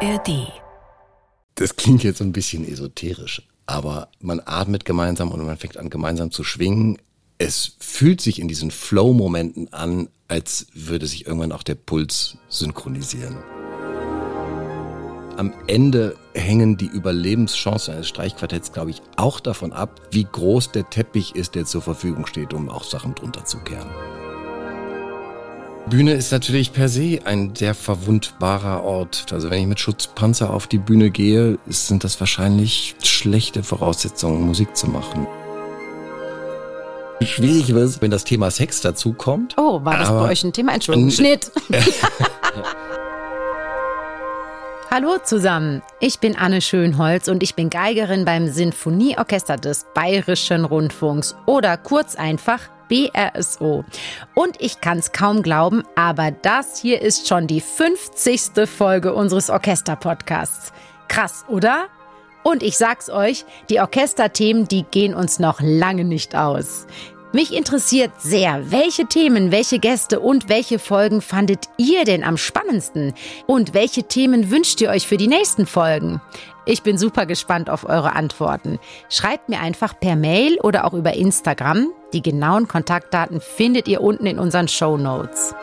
ARD. Das klingt jetzt ein bisschen esoterisch, aber man atmet gemeinsam und man fängt an gemeinsam zu schwingen. Es fühlt sich in diesen Flow-Momenten an, als würde sich irgendwann auch der Puls synchronisieren. Am Ende hängen die Überlebenschancen eines Streichquartetts, glaube ich, auch davon ab, wie groß der Teppich ist, der zur Verfügung steht, um auch Sachen drunter zu kehren. Bühne ist natürlich per se ein sehr verwundbarer Ort. Also wenn ich mit Schutzpanzer auf die Bühne gehe, sind das wahrscheinlich schlechte Voraussetzungen, Musik zu machen. Schwierig wird es, wenn das Thema Sex dazu kommt. Oh, war das bei euch ein Thema? Entschuldigung, Schnitt. Hallo zusammen, ich bin Anne Schönholz und ich bin Geigerin beim Sinfonieorchester des Bayerischen Rundfunks oder kurz einfach BRSO. Und ich kann es kaum glauben, aber das hier ist schon die 50. Folge unseres Orchester-Podcasts. Krass, oder? Und ich sag's euch, die Orchesterthemen, die gehen uns noch lange nicht aus. Mich interessiert sehr, welche Themen, welche Gäste und welche Folgen fandet ihr denn am spannendsten? Und welche Themen wünscht ihr euch für die nächsten Folgen? Ich bin super gespannt auf eure Antworten. Schreibt mir einfach per Mail oder auch über Instagram. Die genauen Kontaktdaten findet ihr unten in unseren Show Notes.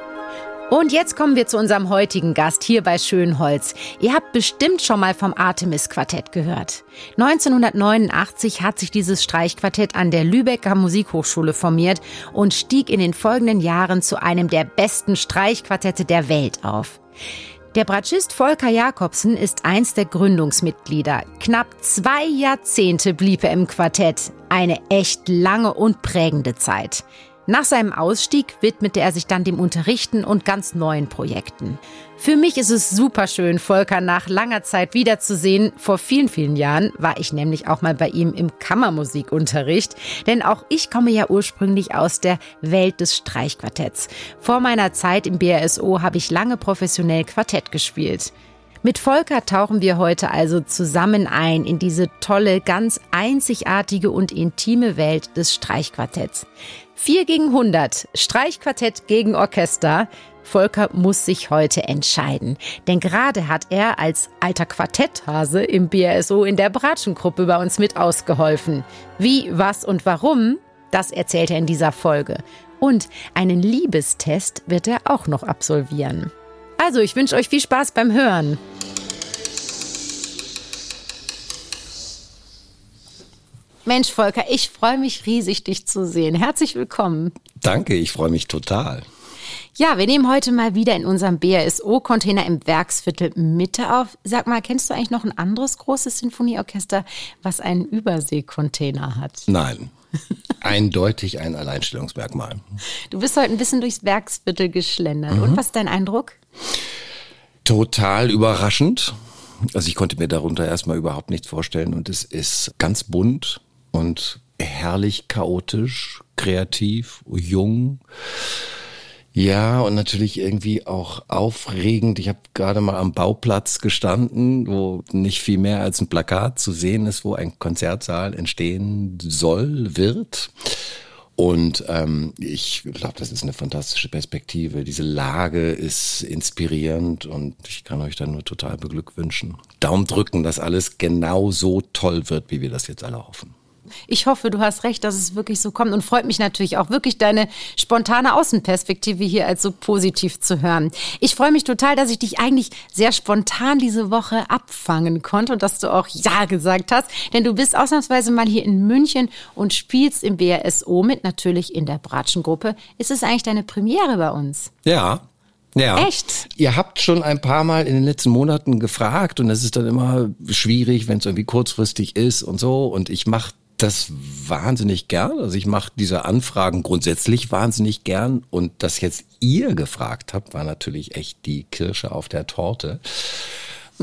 Und jetzt kommen wir zu unserem heutigen Gast hier bei Schönholz. Ihr habt bestimmt schon mal vom Artemis Quartett gehört. 1989 hat sich dieses Streichquartett an der Lübecker Musikhochschule formiert und stieg in den folgenden Jahren zu einem der besten Streichquartette der Welt auf. Der Bratschist Volker Jakobsen ist eins der Gründungsmitglieder. Knapp zwei Jahrzehnte blieb er im Quartett. Eine echt lange und prägende Zeit. Nach seinem Ausstieg widmete er sich dann dem Unterrichten und ganz neuen Projekten. Für mich ist es super schön, Volker nach langer Zeit wiederzusehen. Vor vielen, vielen Jahren war ich nämlich auch mal bei ihm im Kammermusikunterricht, denn auch ich komme ja ursprünglich aus der Welt des Streichquartetts. Vor meiner Zeit im BRSO habe ich lange professionell Quartett gespielt. Mit Volker tauchen wir heute also zusammen ein in diese tolle, ganz einzigartige und intime Welt des Streichquartetts. 4 gegen 100, Streichquartett gegen Orchester. Volker muss sich heute entscheiden. Denn gerade hat er als alter Quartetthase im BRSO in der Bratschengruppe bei uns mit ausgeholfen. Wie, was und warum, das erzählt er in dieser Folge. Und einen Liebestest wird er auch noch absolvieren. Also, ich wünsche euch viel Spaß beim Hören. Mensch, Volker, ich freue mich riesig, dich zu sehen. Herzlich willkommen. Danke, ich freue mich total. Ja, wir nehmen heute mal wieder in unserem BRSO-Container im Werksviertel Mitte auf. Sag mal, kennst du eigentlich noch ein anderes großes Sinfonieorchester, was einen Überseekontainer hat? Nein. Eindeutig ein Alleinstellungsmerkmal. Du bist heute ein bisschen durchs Werksviertel geschlendert. Mhm. Und was ist dein Eindruck? Total überraschend. Also ich konnte mir darunter erstmal überhaupt nichts vorstellen und es ist ganz bunt und herrlich chaotisch, kreativ, jung. Ja, und natürlich irgendwie auch aufregend. Ich habe gerade mal am Bauplatz gestanden, wo nicht viel mehr als ein Plakat zu sehen ist, wo ein Konzertsaal entstehen soll, wird. Und ähm, ich glaube, das ist eine fantastische Perspektive. Diese Lage ist inspirierend und ich kann euch da nur total beglückwünschen. Daumen drücken, dass alles genau so toll wird, wie wir das jetzt alle hoffen. Ich hoffe, du hast recht, dass es wirklich so kommt und freut mich natürlich auch wirklich deine spontane Außenperspektive hier als so positiv zu hören. Ich freue mich total, dass ich dich eigentlich sehr spontan diese Woche abfangen konnte und dass du auch Ja gesagt hast, denn du bist ausnahmsweise mal hier in München und spielst im BRSO mit, natürlich in der Bratschengruppe. Ist es eigentlich deine Premiere bei uns? Ja, ja. Echt? Ihr habt schon ein paar Mal in den letzten Monaten gefragt und es ist dann immer schwierig, wenn es irgendwie kurzfristig ist und so. Und ich mache das wahnsinnig gern. Also ich mache diese Anfragen grundsätzlich wahnsinnig gern. Und dass jetzt ihr gefragt habt, war natürlich echt die Kirsche auf der Torte.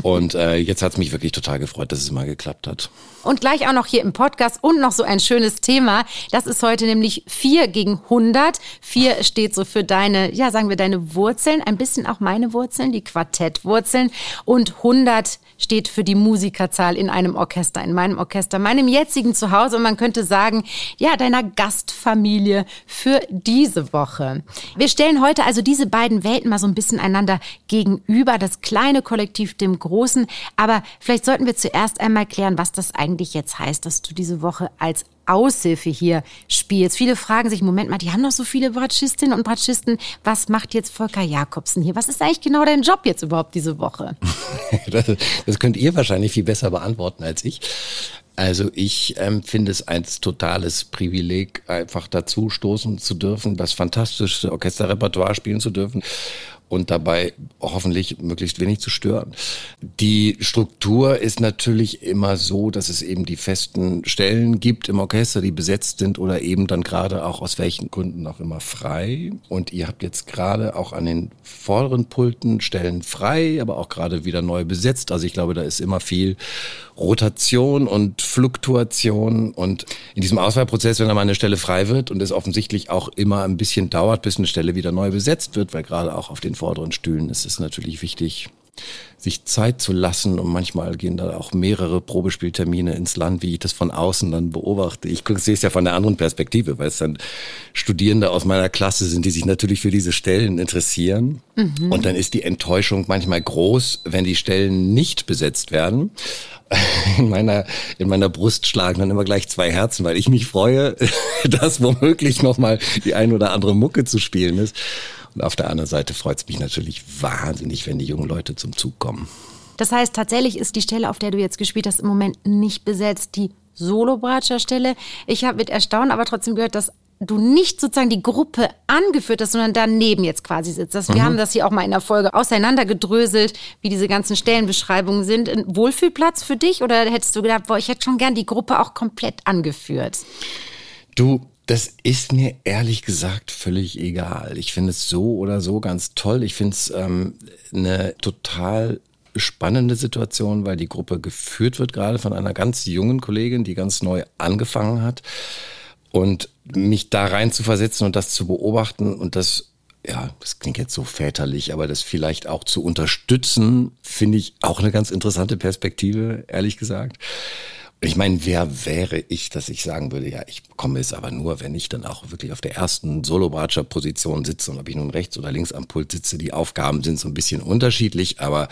Und äh, jetzt hat es mich wirklich total gefreut, dass es mal geklappt hat. Und gleich auch noch hier im Podcast und noch so ein schönes Thema. Das ist heute nämlich 4 gegen 100. 4 steht so für deine, ja, sagen wir deine Wurzeln, ein bisschen auch meine Wurzeln, die Quartettwurzeln. Und 100 steht für die Musikerzahl in einem Orchester, in meinem Orchester, meinem jetzigen Zuhause. Und man könnte sagen, ja, deiner Gastfamilie für diese Woche. Wir stellen heute also diese beiden Welten mal so ein bisschen einander gegenüber. Das kleine Kollektiv dem großen. Aber vielleicht sollten wir zuerst einmal klären, was das eigentlich jetzt heißt, dass du diese Woche als Aushilfe hier spielst. Viele fragen sich, Moment mal, die haben doch so viele Bratschistinnen und Bratschisten. Was macht jetzt Volker Jakobsen hier? Was ist eigentlich genau dein Job jetzt überhaupt diese Woche? das, das könnt ihr wahrscheinlich viel besser beantworten als ich. Also ich ähm, finde es ein totales Privileg, einfach dazu stoßen zu dürfen, das fantastische Orchesterrepertoire spielen zu dürfen und dabei hoffentlich möglichst wenig zu stören. Die Struktur ist natürlich immer so, dass es eben die festen Stellen gibt im Orchester, die besetzt sind oder eben dann gerade auch aus welchen Gründen auch immer frei. Und ihr habt jetzt gerade auch an den vorderen Pulten Stellen frei, aber auch gerade wieder neu besetzt. Also ich glaube, da ist immer viel Rotation und Fluktuation. Und in diesem Auswahlprozess, wenn da mal eine Stelle frei wird und es offensichtlich auch immer ein bisschen dauert, bis eine Stelle wieder neu besetzt wird, weil gerade auch auf den vorderen Stühlen ist es natürlich wichtig, sich Zeit zu lassen und manchmal gehen da auch mehrere Probespieltermine ins Land, wie ich das von außen dann beobachte. Ich sehe es ja von der anderen Perspektive, weil es dann Studierende aus meiner Klasse sind, die sich natürlich für diese Stellen interessieren. Mhm. Und dann ist die Enttäuschung manchmal groß, wenn die Stellen nicht besetzt werden. In meiner, in meiner Brust schlagen dann immer gleich zwei Herzen, weil ich mich freue, dass womöglich nochmal die ein oder andere Mucke zu spielen ist. Und auf der anderen Seite freut es mich natürlich wahnsinnig, wenn die jungen Leute zum Zug kommen. Das heißt, tatsächlich ist die Stelle, auf der du jetzt gespielt hast, im Moment nicht besetzt, die Solo-Bratscher-Stelle. Ich habe mit Erstaunen aber trotzdem gehört, dass du nicht sozusagen die Gruppe angeführt hast, sondern daneben jetzt quasi sitzt. Das, wir mhm. haben das hier auch mal in der Folge auseinandergedröselt, wie diese ganzen Stellenbeschreibungen sind. Ein Wohlfühlplatz für dich oder hättest du gedacht, boah, ich hätte schon gern die Gruppe auch komplett angeführt? Du, das ist mir ehrlich gesagt völlig egal. Ich finde es so oder so ganz toll. Ich finde es ähm, eine total spannende Situation, weil die Gruppe geführt wird gerade von einer ganz jungen Kollegin, die ganz neu angefangen hat. Und mich da rein zu versetzen und das zu beobachten und das, ja, das klingt jetzt so väterlich, aber das vielleicht auch zu unterstützen, finde ich auch eine ganz interessante Perspektive, ehrlich gesagt. Ich meine, wer wäre ich, dass ich sagen würde, ja, ich komme es aber nur, wenn ich dann auch wirklich auf der ersten Solo-Bratscher-Position sitze und ob ich nun rechts oder links am Pult sitze, die Aufgaben sind so ein bisschen unterschiedlich, aber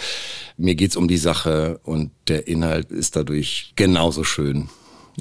mir geht's um die Sache und der Inhalt ist dadurch genauso schön,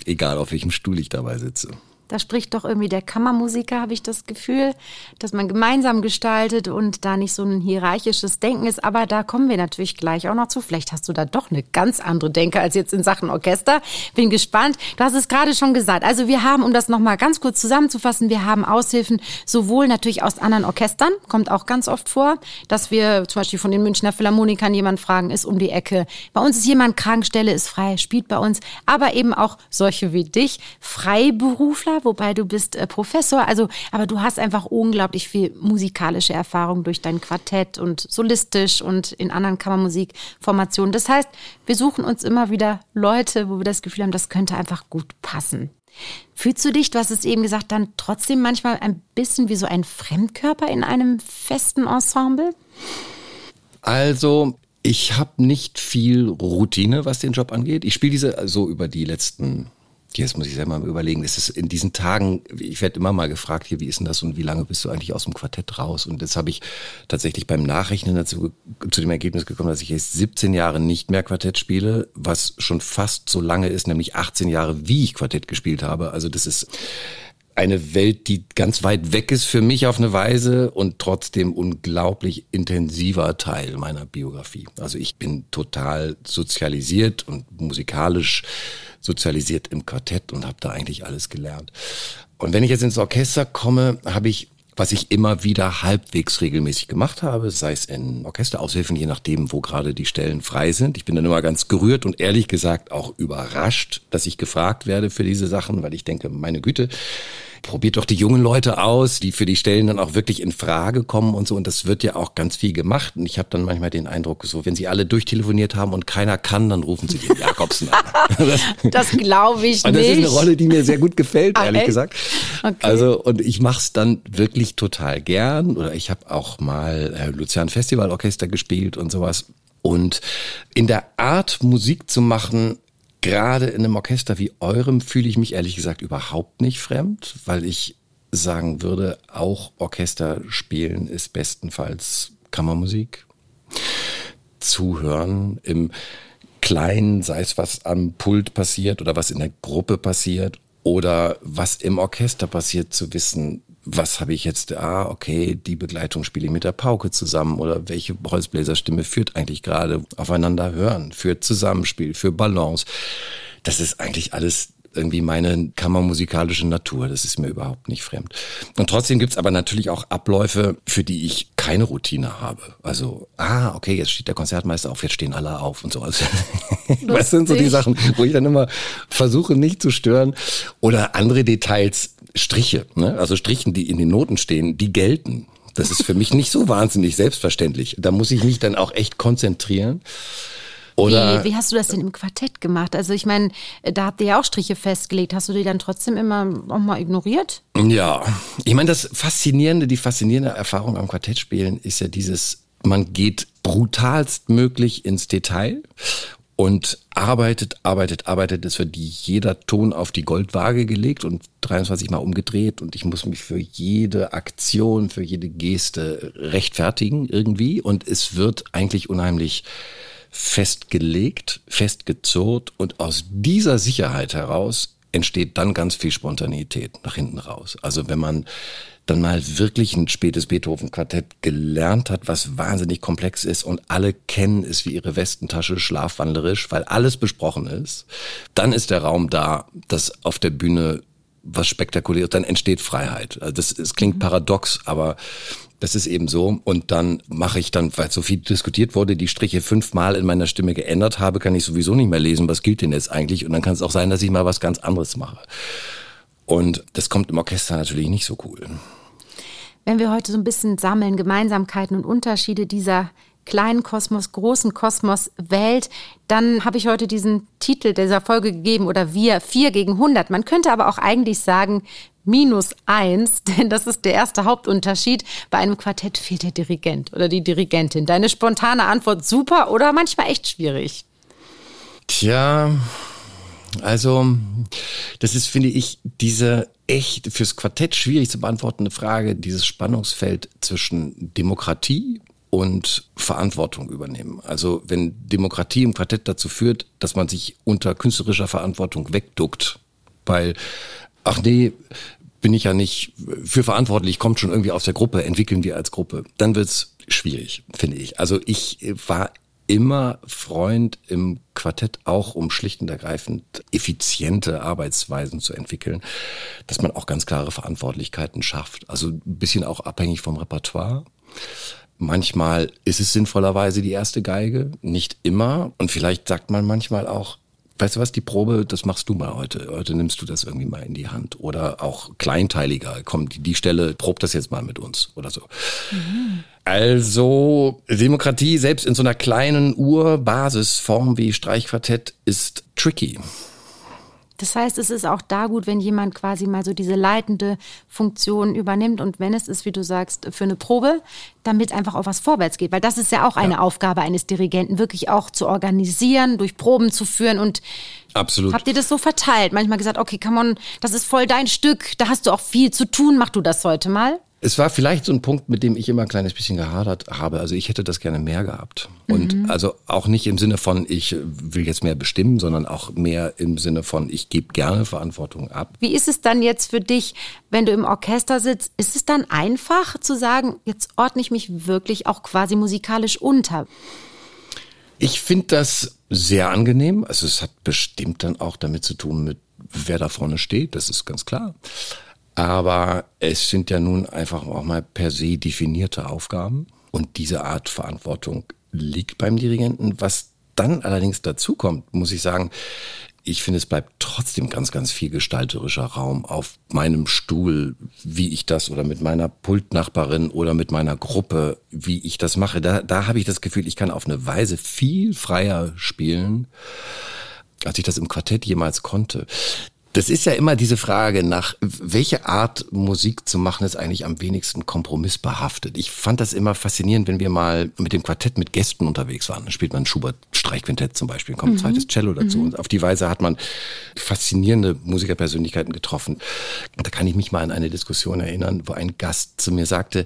egal auf welchem Stuhl ich dabei sitze. Da spricht doch irgendwie der Kammermusiker, habe ich das Gefühl, dass man gemeinsam gestaltet und da nicht so ein hierarchisches Denken ist. Aber da kommen wir natürlich gleich auch noch zu. Vielleicht hast du da doch eine ganz andere Denke als jetzt in Sachen Orchester. Bin gespannt. Du hast es gerade schon gesagt. Also wir haben, um das nochmal ganz kurz zusammenzufassen, wir haben Aushilfen sowohl natürlich aus anderen Orchestern, kommt auch ganz oft vor, dass wir zum Beispiel von den Münchner Philharmonikern jemand fragen, ist um die Ecke. Bei uns ist jemand krank, Stelle ist frei, spielt bei uns. Aber eben auch solche wie dich, Freiberufler, wobei du bist äh, Professor. Also, aber du hast einfach unglaublich viel musikalische Erfahrung durch dein Quartett und solistisch und in anderen Kammermusikformationen. Das heißt, wir suchen uns immer wieder Leute, wo wir das Gefühl haben, das könnte einfach gut passen. Fühlst du dich, du hast es eben gesagt, dann trotzdem manchmal ein bisschen wie so ein Fremdkörper in einem festen Ensemble? Also, ich habe nicht viel Routine, was den Job angeht. Ich spiele diese so über die letzten Jetzt muss ich selber mal überlegen. Es ist in diesen Tagen, ich werde immer mal gefragt, hier, wie ist denn das und wie lange bist du eigentlich aus dem Quartett raus? Und jetzt habe ich tatsächlich beim Nachrechnen dazu zu dem Ergebnis gekommen, dass ich jetzt 17 Jahre nicht mehr Quartett spiele, was schon fast so lange ist, nämlich 18 Jahre, wie ich Quartett gespielt habe. Also das ist eine Welt, die ganz weit weg ist für mich auf eine Weise und trotzdem unglaublich intensiver Teil meiner Biografie. Also ich bin total sozialisiert und musikalisch sozialisiert im Quartett und habe da eigentlich alles gelernt. Und wenn ich jetzt ins Orchester komme, habe ich was ich immer wieder halbwegs regelmäßig gemacht habe, sei es in Orchesteraushilfen, je nachdem, wo gerade die Stellen frei sind. Ich bin dann immer ganz gerührt und ehrlich gesagt auch überrascht, dass ich gefragt werde für diese Sachen, weil ich denke, meine Güte, probiert doch die jungen Leute aus, die für die Stellen dann auch wirklich in Frage kommen und so. Und das wird ja auch ganz viel gemacht. Und ich habe dann manchmal den Eindruck, so wenn sie alle durchtelefoniert haben und keiner kann, dann rufen sie den Jakobsen an. das, glaube ich und das nicht. Das ist eine Rolle, die mir sehr gut gefällt, ah, ehrlich echt? gesagt. Okay. Also und ich mache es dann wirklich total gern. Oder ich habe auch mal äh, Lucian Festivalorchester gespielt und sowas. Und in der Art Musik zu machen, gerade in einem Orchester wie eurem fühle ich mich ehrlich gesagt überhaupt nicht fremd, weil ich sagen würde, auch Orchester spielen ist bestenfalls Kammermusik. zuhören im Kleinen, sei es was am Pult passiert oder was in der Gruppe passiert oder was im Orchester passiert, zu wissen, was habe ich jetzt, ah, okay, die Begleitung spiele ich mit der Pauke zusammen oder welche Holzbläserstimme führt eigentlich gerade aufeinander hören, für Zusammenspiel, für Balance. Das ist eigentlich alles irgendwie meine kammermusikalische Natur. Das ist mir überhaupt nicht fremd. Und trotzdem gibt's aber natürlich auch Abläufe, für die ich keine Routine habe. Also, ah, okay, jetzt steht der Konzertmeister auf, jetzt stehen alle auf und so. Also, was sind so die Sachen, wo ich dann immer versuche, nicht zu stören. Oder andere Details, Striche, ne? also Strichen, die in den Noten stehen, die gelten. Das ist für mich nicht so wahnsinnig selbstverständlich. Da muss ich mich dann auch echt konzentrieren. Oder wie, wie, hast du das denn im Quartett gemacht? Also ich meine, da habt ihr ja auch Striche festgelegt. Hast du die dann trotzdem immer auch mal ignoriert? Ja, ich meine, das Faszinierende, die faszinierende Erfahrung am Quartettspielen ist ja dieses, man geht brutalst möglich ins Detail und arbeitet, arbeitet, arbeitet. Es wird jeder Ton auf die Goldwaage gelegt und 23 Mal umgedreht und ich muss mich für jede Aktion, für jede Geste rechtfertigen irgendwie und es wird eigentlich unheimlich festgelegt, festgezurrt und aus dieser Sicherheit heraus entsteht dann ganz viel Spontanität nach hinten raus. Also wenn man dann mal wirklich ein spätes Beethoven-Quartett gelernt hat, was wahnsinnig komplex ist und alle kennen es wie ihre Westentasche schlafwandlerisch, weil alles besprochen ist, dann ist der Raum da, dass auf der Bühne was spektakuläres, dann entsteht Freiheit. Also das, das klingt paradox, aber das ist eben so. Und dann mache ich dann, weil so viel diskutiert wurde, die Striche fünfmal in meiner Stimme geändert habe, kann ich sowieso nicht mehr lesen, was gilt denn jetzt eigentlich. Und dann kann es auch sein, dass ich mal was ganz anderes mache. Und das kommt im Orchester natürlich nicht so cool. Wenn wir heute so ein bisschen sammeln, Gemeinsamkeiten und Unterschiede dieser kleinen Kosmos, großen Kosmos, Welt, dann habe ich heute diesen Titel dieser Folge gegeben oder wir, vier gegen 100. Man könnte aber auch eigentlich sagen, minus eins, denn das ist der erste Hauptunterschied. Bei einem Quartett fehlt der Dirigent oder die Dirigentin. Deine spontane Antwort super oder manchmal echt schwierig? Tja, also das ist, finde ich, diese echt fürs Quartett schwierig zu beantwortende Frage, dieses Spannungsfeld zwischen Demokratie und Verantwortung übernehmen. Also wenn Demokratie im Quartett dazu führt, dass man sich unter künstlerischer Verantwortung wegduckt, weil, ach nee, bin ich ja nicht für verantwortlich, kommt schon irgendwie aus der Gruppe, entwickeln wir als Gruppe. Dann wird's schwierig, finde ich. Also ich war immer Freund im Quartett auch, um schlicht und ergreifend effiziente Arbeitsweisen zu entwickeln, dass man auch ganz klare Verantwortlichkeiten schafft. Also ein bisschen auch abhängig vom Repertoire. Manchmal ist es sinnvollerweise die erste Geige, nicht immer. Und vielleicht sagt man manchmal auch, weißt du was, die Probe, das machst du mal heute. Heute nimmst du das irgendwie mal in die Hand. Oder auch kleinteiliger, komm, die, die Stelle, prob das jetzt mal mit uns oder so. Mhm. Also, Demokratie selbst in so einer kleinen Urbasisform wie Streichquartett ist tricky. Das heißt, es ist auch da gut, wenn jemand quasi mal so diese leitende Funktion übernimmt und wenn es ist, wie du sagst, für eine Probe, damit einfach auch was vorwärts geht. Weil das ist ja auch eine ja. Aufgabe eines Dirigenten, wirklich auch zu organisieren, durch Proben zu führen und Absolut. Habt ihr das so verteilt? Manchmal gesagt, okay, come on, das ist voll dein Stück, da hast du auch viel zu tun, mach du das heute mal? Es war vielleicht so ein Punkt, mit dem ich immer ein kleines bisschen gehadert habe. Also ich hätte das gerne mehr gehabt. Und mhm. also auch nicht im Sinne von, ich will jetzt mehr bestimmen, sondern auch mehr im Sinne von, ich gebe gerne Verantwortung ab. Wie ist es dann jetzt für dich, wenn du im Orchester sitzt? Ist es dann einfach zu sagen, jetzt ordne ich mich wirklich auch quasi musikalisch unter? Ich finde das sehr angenehm. Also es hat bestimmt dann auch damit zu tun mit, wer da vorne steht. Das ist ganz klar. Aber es sind ja nun einfach auch mal per se definierte Aufgaben. Und diese Art Verantwortung liegt beim Dirigenten. Was dann allerdings dazu kommt, muss ich sagen, ich finde, es bleibt trotzdem ganz, ganz viel gestalterischer Raum auf meinem Stuhl, wie ich das oder mit meiner Pultnachbarin oder mit meiner Gruppe, wie ich das mache. Da, da habe ich das Gefühl, ich kann auf eine Weise viel freier spielen, als ich das im Quartett jemals konnte. Das ist ja immer diese Frage nach, welche Art Musik zu machen ist eigentlich am wenigsten kompromissbehaftet. Ich fand das immer faszinierend, wenn wir mal mit dem Quartett mit Gästen unterwegs waren. Da spielt man Schubert-Streichquintett zum Beispiel, kommt ein mhm. zweites Cello dazu. Mhm. Und auf die Weise hat man faszinierende Musikerpersönlichkeiten getroffen. Und da kann ich mich mal an eine Diskussion erinnern, wo ein Gast zu mir sagte,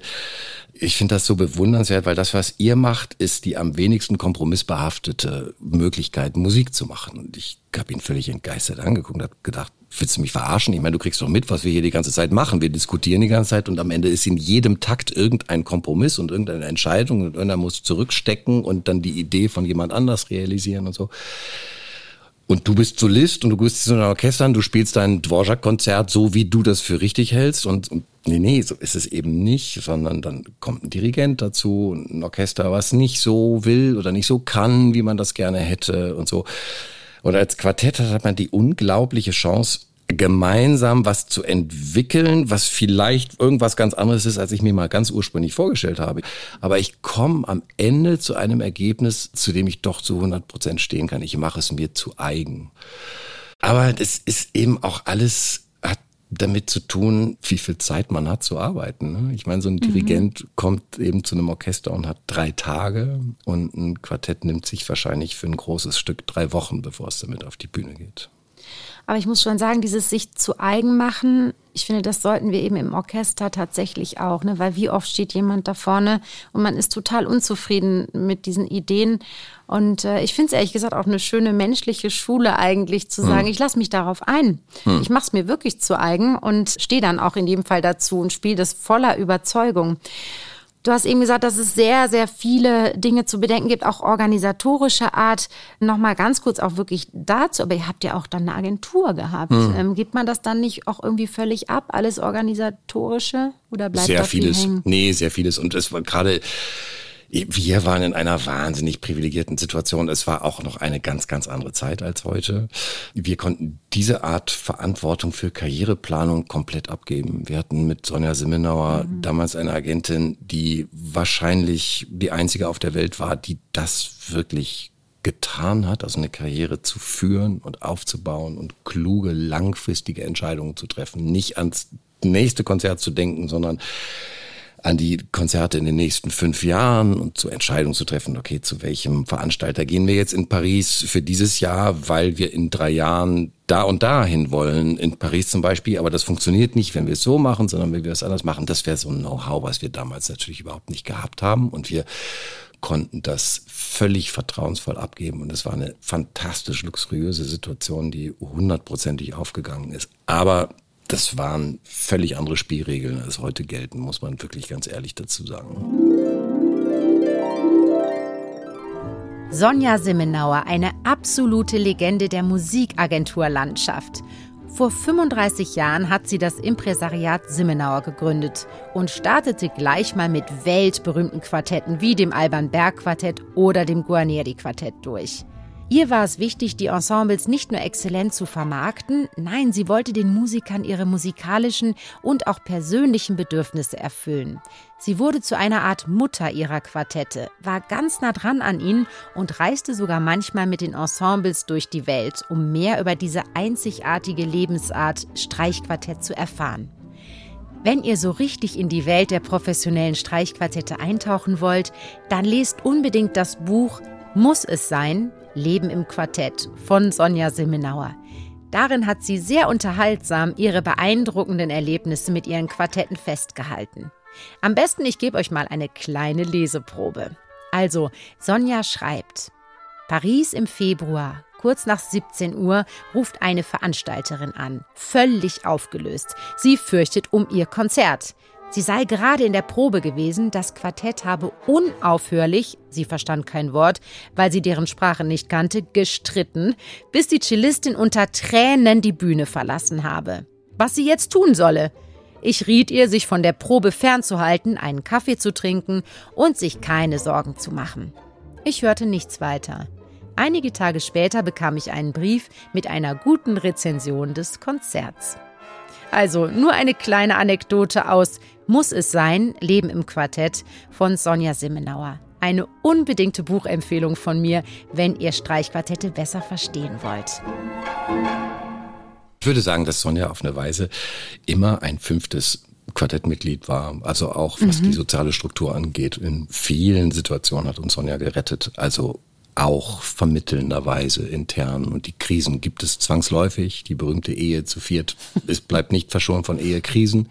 Ich finde das so bewundernswert, weil das, was ihr macht, ist die am wenigsten kompromissbehaftete Möglichkeit, Musik zu machen. Und ich habe ihn völlig entgeistert angeguckt und habe gedacht, willst du mich verarschen? Ich meine, du kriegst doch mit, was wir hier die ganze Zeit machen. Wir diskutieren die ganze Zeit und am Ende ist in jedem Takt irgendein Kompromiss und irgendeine Entscheidung und irgendeiner muss zurückstecken und dann die Idee von jemand anders realisieren und so. Und du bist Solist und du gehst zu einem Orchester und du spielst dein Dvorak-Konzert so, wie du das für richtig hältst. Und, und nee, nee, so ist es eben nicht, sondern dann kommt ein Dirigent dazu, ein Orchester, was nicht so will oder nicht so kann, wie man das gerne hätte und so. Und als Quartett hat man die unglaubliche Chance, gemeinsam was zu entwickeln, was vielleicht irgendwas ganz anderes ist, als ich mir mal ganz ursprünglich vorgestellt habe. Aber ich komme am Ende zu einem Ergebnis, zu dem ich doch zu 100 Prozent stehen kann. Ich mache es mir zu eigen. Aber das ist eben auch alles, damit zu tun, wie viel Zeit man hat zu arbeiten. Ne? Ich meine, so ein mhm. Dirigent kommt eben zu einem Orchester und hat drei Tage und ein Quartett nimmt sich wahrscheinlich für ein großes Stück drei Wochen, bevor es damit auf die Bühne geht. Aber ich muss schon sagen, dieses sich zu eigen machen, ich finde, das sollten wir eben im Orchester tatsächlich auch, ne? weil wie oft steht jemand da vorne und man ist total unzufrieden mit diesen Ideen. Und äh, ich finde es ehrlich gesagt auch eine schöne menschliche Schule eigentlich zu sagen, hm. ich lasse mich darauf ein. Hm. Ich mache es mir wirklich zu eigen und stehe dann auch in jedem Fall dazu und spiele das voller Überzeugung. Du hast eben gesagt, dass es sehr, sehr viele Dinge zu bedenken gibt, auch organisatorischer Art. Nochmal ganz kurz auch wirklich dazu, aber ihr habt ja auch dann eine Agentur gehabt. Mhm. Ähm, gibt man das dann nicht auch irgendwie völlig ab, alles organisatorische? Oder bleibt sehr da viel vieles. Hängen? Nee, sehr vieles. Und es war gerade wir waren in einer wahnsinnig privilegierten Situation. Es war auch noch eine ganz, ganz andere Zeit als heute. Wir konnten diese Art Verantwortung für Karriereplanung komplett abgeben. Wir hatten mit Sonja Simmenauer mhm. damals eine Agentin, die wahrscheinlich die einzige auf der Welt war, die das wirklich getan hat, also eine Karriere zu führen und aufzubauen und kluge, langfristige Entscheidungen zu treffen. Nicht ans nächste Konzert zu denken, sondern an die Konzerte in den nächsten fünf Jahren und zur Entscheidung zu treffen, okay, zu welchem Veranstalter gehen wir jetzt in Paris für dieses Jahr, weil wir in drei Jahren da und da hin wollen, in Paris zum Beispiel, aber das funktioniert nicht, wenn wir es so machen, sondern wenn wir es anders machen. Das wäre so ein Know-how, was wir damals natürlich überhaupt nicht gehabt haben und wir konnten das völlig vertrauensvoll abgeben und es war eine fantastisch luxuriöse Situation, die hundertprozentig aufgegangen ist. Aber das waren völlig andere Spielregeln, als heute gelten, muss man wirklich ganz ehrlich dazu sagen. Sonja Simmenauer, eine absolute Legende der Musikagenturlandschaft. Vor 35 Jahren hat sie das Impresariat Simmenauer gegründet und startete gleich mal mit weltberühmten Quartetten wie dem Alban Berg Quartett oder dem Guarneri Quartett durch. Ihr war es wichtig, die Ensembles nicht nur exzellent zu vermarkten, nein, sie wollte den Musikern ihre musikalischen und auch persönlichen Bedürfnisse erfüllen. Sie wurde zu einer Art Mutter ihrer Quartette, war ganz nah dran an ihnen und reiste sogar manchmal mit den Ensembles durch die Welt, um mehr über diese einzigartige Lebensart Streichquartett zu erfahren. Wenn ihr so richtig in die Welt der professionellen Streichquartette eintauchen wollt, dann lest unbedingt das Buch Muss es sein? Leben im Quartett von Sonja Simmenauer. Darin hat sie sehr unterhaltsam ihre beeindruckenden Erlebnisse mit ihren Quartetten festgehalten. Am besten, ich gebe euch mal eine kleine Leseprobe. Also, Sonja schreibt: Paris im Februar, kurz nach 17 Uhr, ruft eine Veranstalterin an, völlig aufgelöst. Sie fürchtet um ihr Konzert. Sie sei gerade in der Probe gewesen, das Quartett habe unaufhörlich, sie verstand kein Wort, weil sie deren Sprache nicht kannte, gestritten, bis die Cellistin unter Tränen die Bühne verlassen habe. Was sie jetzt tun solle? Ich riet ihr, sich von der Probe fernzuhalten, einen Kaffee zu trinken und sich keine Sorgen zu machen. Ich hörte nichts weiter. Einige Tage später bekam ich einen Brief mit einer guten Rezension des Konzerts. Also nur eine kleine Anekdote aus Muss es sein, Leben im Quartett von Sonja Simmenauer. Eine unbedingte Buchempfehlung von mir, wenn ihr Streichquartette besser verstehen wollt. Ich würde sagen, dass Sonja auf eine Weise immer ein fünftes Quartettmitglied war, also auch was mhm. die soziale Struktur angeht. In vielen Situationen hat uns Sonja gerettet. Also auch vermittelnderweise intern. Und die Krisen gibt es zwangsläufig. Die berühmte Ehe zu viert, es bleibt nicht verschont von Ehekrisen.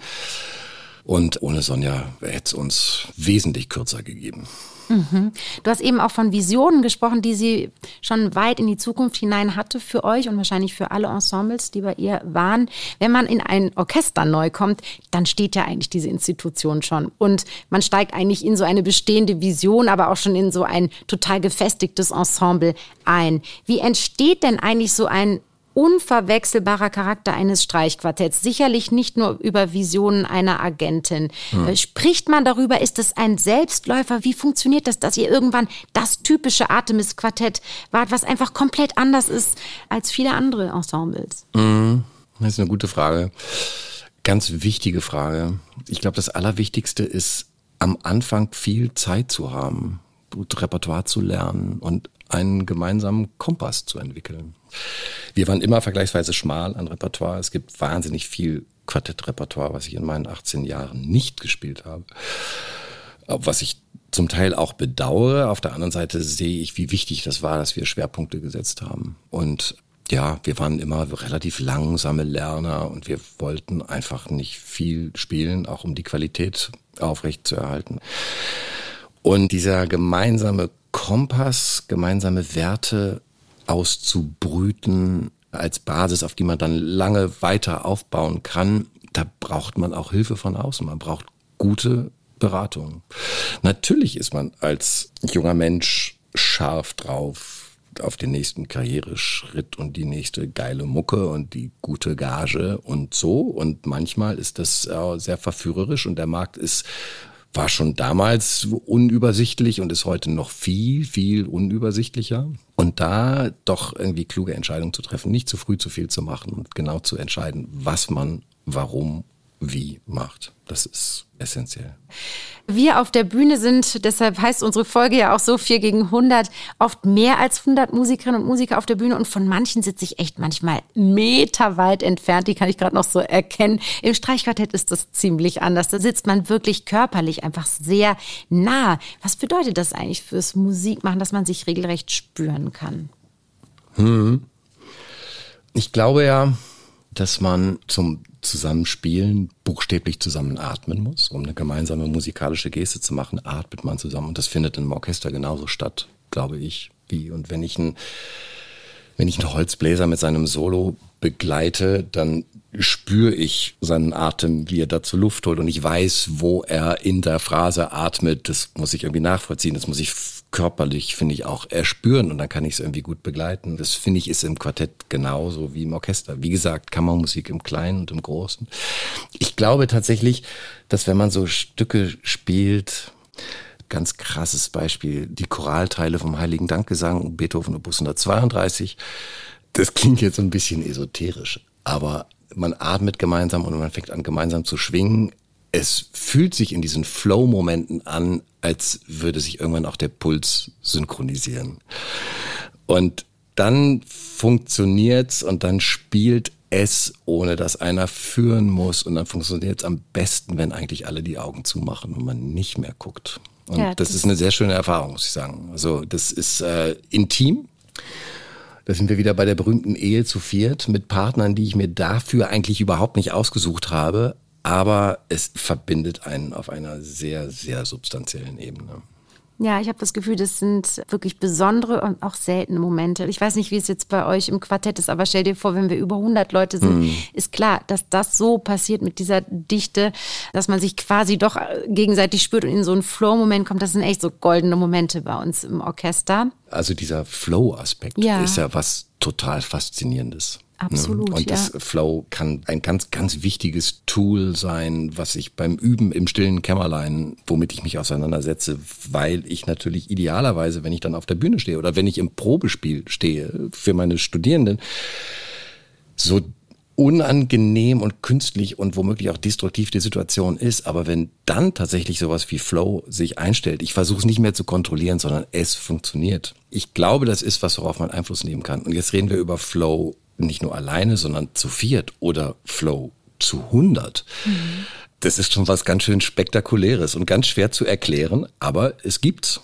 Und ohne Sonja hätte es uns wesentlich kürzer gegeben. Mhm. Du hast eben auch von Visionen gesprochen, die sie schon weit in die Zukunft hinein hatte für euch und wahrscheinlich für alle Ensembles, die bei ihr waren. Wenn man in ein Orchester neu kommt, dann steht ja eigentlich diese Institution schon. Und man steigt eigentlich in so eine bestehende Vision, aber auch schon in so ein total gefestigtes Ensemble ein. Wie entsteht denn eigentlich so ein unverwechselbarer Charakter eines Streichquartetts. Sicherlich nicht nur über Visionen einer Agentin. Hm. Spricht man darüber, ist es ein Selbstläufer? Wie funktioniert das, dass ihr irgendwann das typische Artemis-Quartett wart, was einfach komplett anders ist als viele andere Ensembles? Hm. Das ist eine gute Frage. Ganz wichtige Frage. Ich glaube, das Allerwichtigste ist, am Anfang viel Zeit zu haben, gut Repertoire zu lernen und einen gemeinsamen Kompass zu entwickeln. Wir waren immer vergleichsweise schmal an Repertoire. Es gibt wahnsinnig viel Quartettrepertoire, was ich in meinen 18 Jahren nicht gespielt habe. Was ich zum Teil auch bedauere. Auf der anderen Seite sehe ich, wie wichtig das war, dass wir Schwerpunkte gesetzt haben. Und ja, wir waren immer relativ langsame Lerner und wir wollten einfach nicht viel spielen, auch um die Qualität aufrechtzuerhalten. Und dieser gemeinsame Kompass, gemeinsame Werte auszubrüten als Basis, auf die man dann lange weiter aufbauen kann, da braucht man auch Hilfe von außen. Man braucht gute Beratung. Natürlich ist man als junger Mensch scharf drauf auf den nächsten Karriereschritt und die nächste geile Mucke und die gute Gage und so. Und manchmal ist das sehr verführerisch und der Markt ist war schon damals unübersichtlich und ist heute noch viel, viel unübersichtlicher. Und da doch irgendwie kluge Entscheidungen zu treffen, nicht zu früh zu viel zu machen und genau zu entscheiden, was man warum wie macht. Das ist essentiell. Wir auf der Bühne sind, deshalb heißt unsere Folge ja auch so 4 gegen 100, oft mehr als 100 Musikerinnen und Musiker auf der Bühne und von manchen sitze ich echt manchmal meterweit entfernt, die kann ich gerade noch so erkennen. Im Streichquartett ist das ziemlich anders, da sitzt man wirklich körperlich einfach sehr nah. Was bedeutet das eigentlich fürs Musikmachen, dass man sich regelrecht spüren kann? Hm. Ich glaube ja, dass man zum Zusammenspielen buchstäblich zusammen atmen muss, um eine gemeinsame musikalische Geste zu machen, atmet man zusammen. Und das findet im Orchester genauso statt, glaube ich. Wie. Und wenn ich ein, wenn ich einen Holzbläser mit seinem Solo begleite, dann spüre ich seinen Atem, wie er dazu Luft holt und ich weiß, wo er in der Phrase atmet. Das muss ich irgendwie nachvollziehen. Das muss ich körperlich, finde ich, auch erspüren und dann kann ich es irgendwie gut begleiten. Das finde ich ist im Quartett genauso wie im Orchester. Wie gesagt, Kammermusik im Kleinen und im Großen. Ich glaube tatsächlich, dass wenn man so Stücke spielt, ganz krasses Beispiel, die Choralteile vom Heiligen Dankgesang, Beethoven Opus 132, das klingt jetzt so ein bisschen esoterisch, aber man atmet gemeinsam und man fängt an gemeinsam zu schwingen es fühlt sich in diesen Flow-Momenten an, als würde sich irgendwann auch der Puls synchronisieren. Und dann funktioniert's und dann spielt es, ohne dass einer führen muss. Und dann funktioniert es am besten, wenn eigentlich alle die Augen zumachen und man nicht mehr guckt. Und ja, das, das, ist eine sehr schöne Erfahrung, muss ich sagen. Also das ist äh, intim. Da sind wir wieder bei der berühmten Ehe zu viert mit Partnern, die ich mir dafür eigentlich überhaupt nicht ausgesucht habe, aber es verbindet einen auf einer sehr, sehr substanziellen Ebene. Ja, ich habe das Gefühl, das sind wirklich besondere und auch seltene Momente. Ich weiß nicht, wie es jetzt bei euch im Quartett ist, aber stell dir vor, wenn wir über 100 Leute sind, mhm. ist klar, dass das so passiert mit dieser Dichte, dass man sich quasi doch gegenseitig spürt und in so einen Flow-Moment kommt. Das sind echt so goldene Momente bei uns im Orchester. Also dieser Flow-Aspekt ja. ist ja was total Faszinierendes. Absolut. Und ja. das Flow kann ein ganz, ganz wichtiges Tool sein, was ich beim Üben im stillen Kämmerlein, womit ich mich auseinandersetze, weil ich natürlich idealerweise, wenn ich dann auf der Bühne stehe oder wenn ich im Probespiel stehe für meine Studierenden, so unangenehm und künstlich und womöglich auch destruktiv die Situation ist, aber wenn dann tatsächlich sowas wie Flow sich einstellt, ich versuche es nicht mehr zu kontrollieren, sondern es funktioniert. Ich glaube, das ist was, worauf man Einfluss nehmen kann. Und jetzt reden wir über Flow nicht nur alleine, sondern zu viert oder Flow zu 100. Mhm. Das ist schon was ganz schön spektakuläres und ganz schwer zu erklären, aber es gibt's.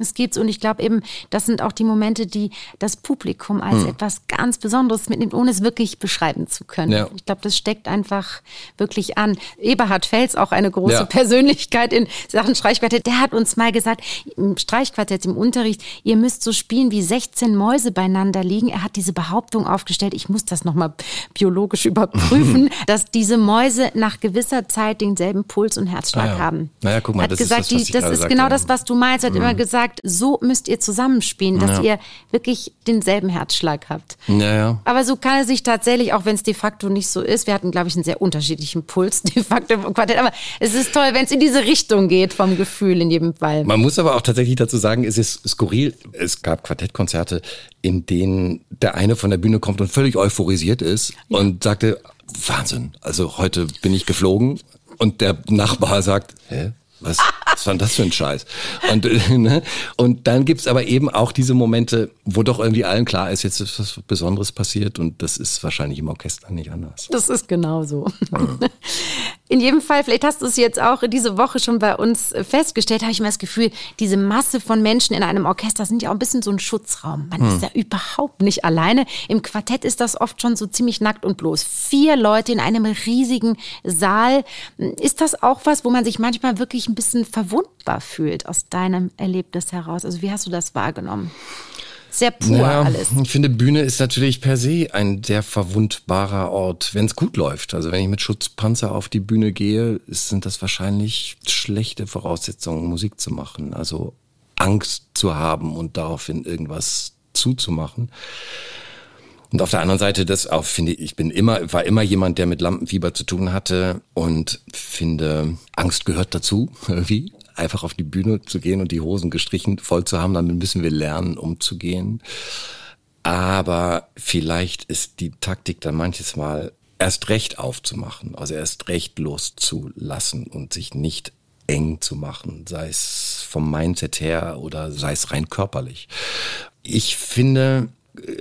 Es gibt's und ich glaube eben, das sind auch die Momente, die das Publikum als hm. etwas ganz Besonderes mitnimmt, ohne es wirklich beschreiben zu können. Ja. Ich glaube, das steckt einfach wirklich an. Eberhard Fels, auch eine große ja. Persönlichkeit in Sachen Streichquartett, der hat uns mal gesagt, im Streichquartett im Unterricht, ihr müsst so spielen, wie 16 Mäuse beieinander liegen. Er hat diese Behauptung aufgestellt, ich muss das nochmal biologisch überprüfen, dass diese Mäuse nach gewisser Zeit denselben Puls und Herzschlag ah ja. haben. Naja, guck mal, hat das gesagt, ist das, die, das ist genau das, was du meinst. Hat mhm. immer gesagt, so müsst ihr zusammenspielen, dass ja. ihr wirklich denselben Herzschlag habt. Ja, ja. Aber so kann es sich tatsächlich, auch wenn es de facto nicht so ist, wir hatten, glaube ich, einen sehr unterschiedlichen Puls de facto im Quartett, aber es ist toll, wenn es in diese Richtung geht vom Gefühl in jedem Fall. Man muss aber auch tatsächlich dazu sagen, es ist skurril. Es gab Quartettkonzerte, in denen der eine von der Bühne kommt und völlig euphorisiert ist ja. und sagte, Wahnsinn, also heute bin ich geflogen. Und der Nachbar sagt, hä? Was, was war denn das für ein Scheiß? Und, ne? und dann gibt's aber eben auch diese Momente, wo doch irgendwie allen klar ist, jetzt ist was Besonderes passiert und das ist wahrscheinlich im Orchester nicht anders. Das ist genau so. Mhm. In jedem Fall, vielleicht hast du es jetzt auch diese Woche schon bei uns festgestellt, habe ich immer das Gefühl, diese Masse von Menschen in einem Orchester sind ja auch ein bisschen so ein Schutzraum. Man hm. ist ja überhaupt nicht alleine. Im Quartett ist das oft schon so ziemlich nackt und bloß. Vier Leute in einem riesigen Saal. Ist das auch was, wo man sich manchmal wirklich ein bisschen verwundbar fühlt aus deinem Erlebnis heraus? Also wie hast du das wahrgenommen? Sehr pur naja, alles. Ich finde, Bühne ist natürlich per se ein sehr verwundbarer Ort, wenn es gut läuft. Also wenn ich mit Schutzpanzer auf die Bühne gehe, sind das wahrscheinlich schlechte Voraussetzungen, Musik zu machen. Also Angst zu haben und daraufhin irgendwas zuzumachen. Und auf der anderen Seite, das auch finde ich, ich bin immer, war immer jemand, der mit Lampenfieber zu tun hatte und finde, Angst gehört dazu, irgendwie einfach auf die Bühne zu gehen und die Hosen gestrichen voll zu haben, damit müssen wir lernen, umzugehen. Aber vielleicht ist die Taktik dann manches Mal erst recht aufzumachen, also erst recht loszulassen und sich nicht eng zu machen, sei es vom Mindset her oder sei es rein körperlich. Ich finde,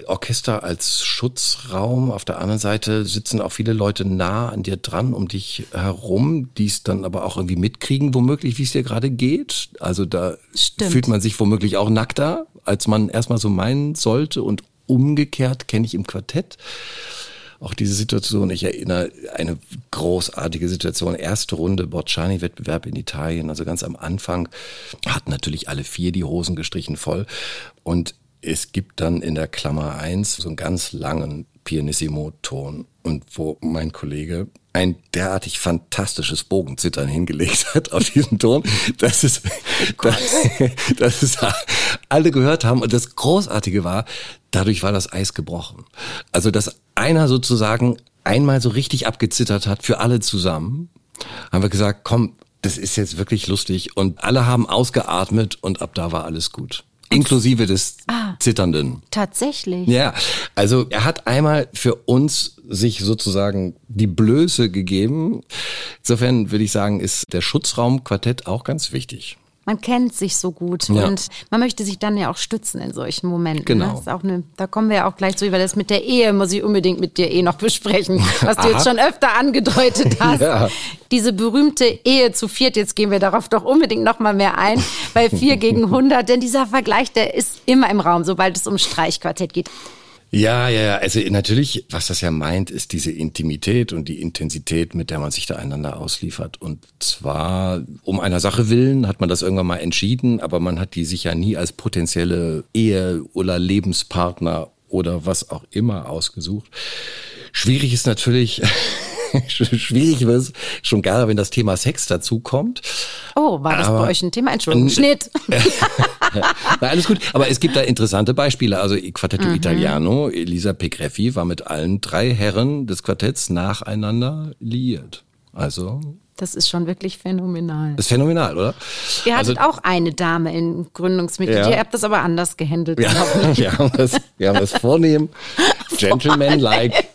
Orchester als Schutzraum. Auf der anderen Seite sitzen auch viele Leute nah an dir dran, um dich herum, die es dann aber auch irgendwie mitkriegen, womöglich, wie es dir gerade geht. Also da Stimmt. fühlt man sich womöglich auch nackter, als man erstmal so meinen sollte. Und umgekehrt kenne ich im Quartett auch diese Situation. Ich erinnere eine großartige Situation. Erste Runde Bocciani-Wettbewerb in Italien. Also ganz am Anfang hatten natürlich alle vier die Hosen gestrichen voll. Und es gibt dann in der Klammer eins so einen ganz langen Pianissimo-Ton und wo mein Kollege ein derartig fantastisches Bogenzittern hingelegt hat auf diesen Ton, dass es, dass, dass es alle gehört haben. Und das Großartige war, dadurch war das Eis gebrochen. Also, dass einer sozusagen einmal so richtig abgezittert hat für alle zusammen, haben wir gesagt, komm, das ist jetzt wirklich lustig. Und alle haben ausgeatmet und ab da war alles gut. Inklusive des ah, Zitternden. Tatsächlich. Ja, also er hat einmal für uns sich sozusagen die Blöße gegeben. Insofern würde ich sagen, ist der Schutzraum Quartett auch ganz wichtig man kennt sich so gut ja. und man möchte sich dann ja auch stützen in solchen Momenten. Ne? Genau. Ne? eine, da kommen wir ja auch gleich zu, weil das mit der Ehe muss ich unbedingt mit dir eh noch besprechen, was du jetzt schon öfter angedeutet hast. ja. Diese berühmte Ehe zu viert, jetzt gehen wir darauf doch unbedingt noch mal mehr ein, bei vier gegen 100, denn dieser Vergleich, der ist immer im Raum, sobald es um Streichquartett geht. Ja, ja, ja. Also natürlich, was das ja meint, ist diese Intimität und die Intensität, mit der man sich da einander ausliefert. Und zwar um einer Sache willen hat man das irgendwann mal entschieden, aber man hat die sich ja nie als potenzielle Ehe oder Lebenspartner oder was auch immer ausgesucht. Schwierig ist natürlich, schwierig wird es schon gar, wenn das Thema Sex dazu kommt. Oh, war das Aber, bei euch ein Thema? Entschuldigung, Schnitt. Na, alles gut. Aber es gibt da interessante Beispiele. Also Quartetto mhm. Italiano, Elisa Pegreffi war mit allen drei Herren des Quartetts nacheinander liiert. Also das ist schon wirklich phänomenal. Das ist phänomenal, oder? Ihr hattet also, auch eine Dame in Gründungsmitglied. Ja. Ihr habt das aber anders gehandelt. Ja, wir, haben das, wir haben das vornehm, gentleman-like.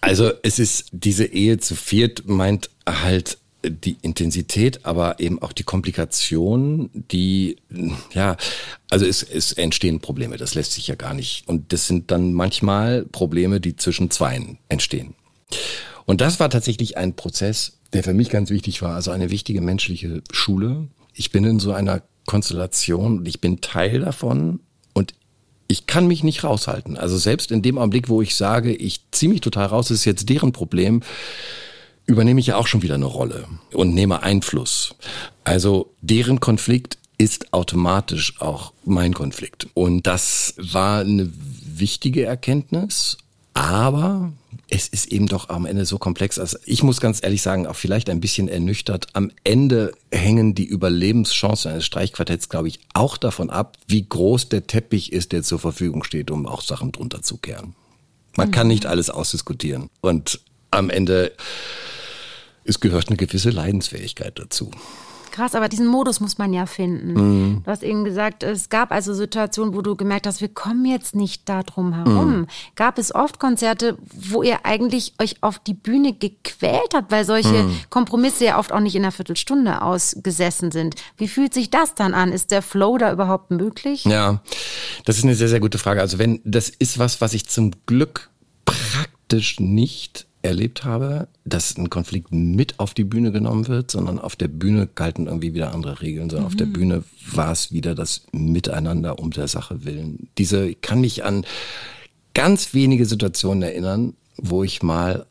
Also es ist, diese Ehe zu viert meint halt die Intensität, aber eben auch die Komplikation, die, ja, also es, es entstehen Probleme, das lässt sich ja gar nicht. Und das sind dann manchmal Probleme, die zwischen Zweien entstehen. Und das war tatsächlich ein Prozess, der für mich ganz wichtig war, also eine wichtige menschliche Schule. Ich bin in so einer Konstellation und ich bin Teil davon und ich kann mich nicht raushalten. Also selbst in dem Augenblick, wo ich sage, ich ziehe mich total raus, ist jetzt deren Problem, übernehme ich ja auch schon wieder eine Rolle und nehme Einfluss. Also deren Konflikt ist automatisch auch mein Konflikt. Und das war eine wichtige Erkenntnis, aber es ist eben doch am Ende so komplex. Also ich muss ganz ehrlich sagen, auch vielleicht ein bisschen ernüchtert. Am Ende hängen die Überlebenschancen eines Streichquartetts, glaube ich, auch davon ab, wie groß der Teppich ist, der zur Verfügung steht, um auch Sachen drunter zu kehren. Man mhm. kann nicht alles ausdiskutieren. Und am Ende, es gehört eine gewisse Leidensfähigkeit dazu. Krass, aber diesen Modus muss man ja finden. Mhm. Du hast eben gesagt, es gab also Situationen, wo du gemerkt hast, wir kommen jetzt nicht da drum herum. Mhm. Gab es oft Konzerte, wo ihr eigentlich euch auf die Bühne gequält habt, weil solche mhm. Kompromisse ja oft auch nicht in einer Viertelstunde ausgesessen sind. Wie fühlt sich das dann an? Ist der Flow da überhaupt möglich? Ja, das ist eine sehr, sehr gute Frage. Also wenn, das ist was, was ich zum Glück praktisch nicht erlebt habe, dass ein Konflikt mit auf die Bühne genommen wird, sondern auf der Bühne galten irgendwie wieder andere Regeln, sondern mhm. auf der mhm. Bühne war es wieder das Miteinander um der Sache willen. Diese ich kann mich an ganz wenige Situationen erinnern, wo ich mal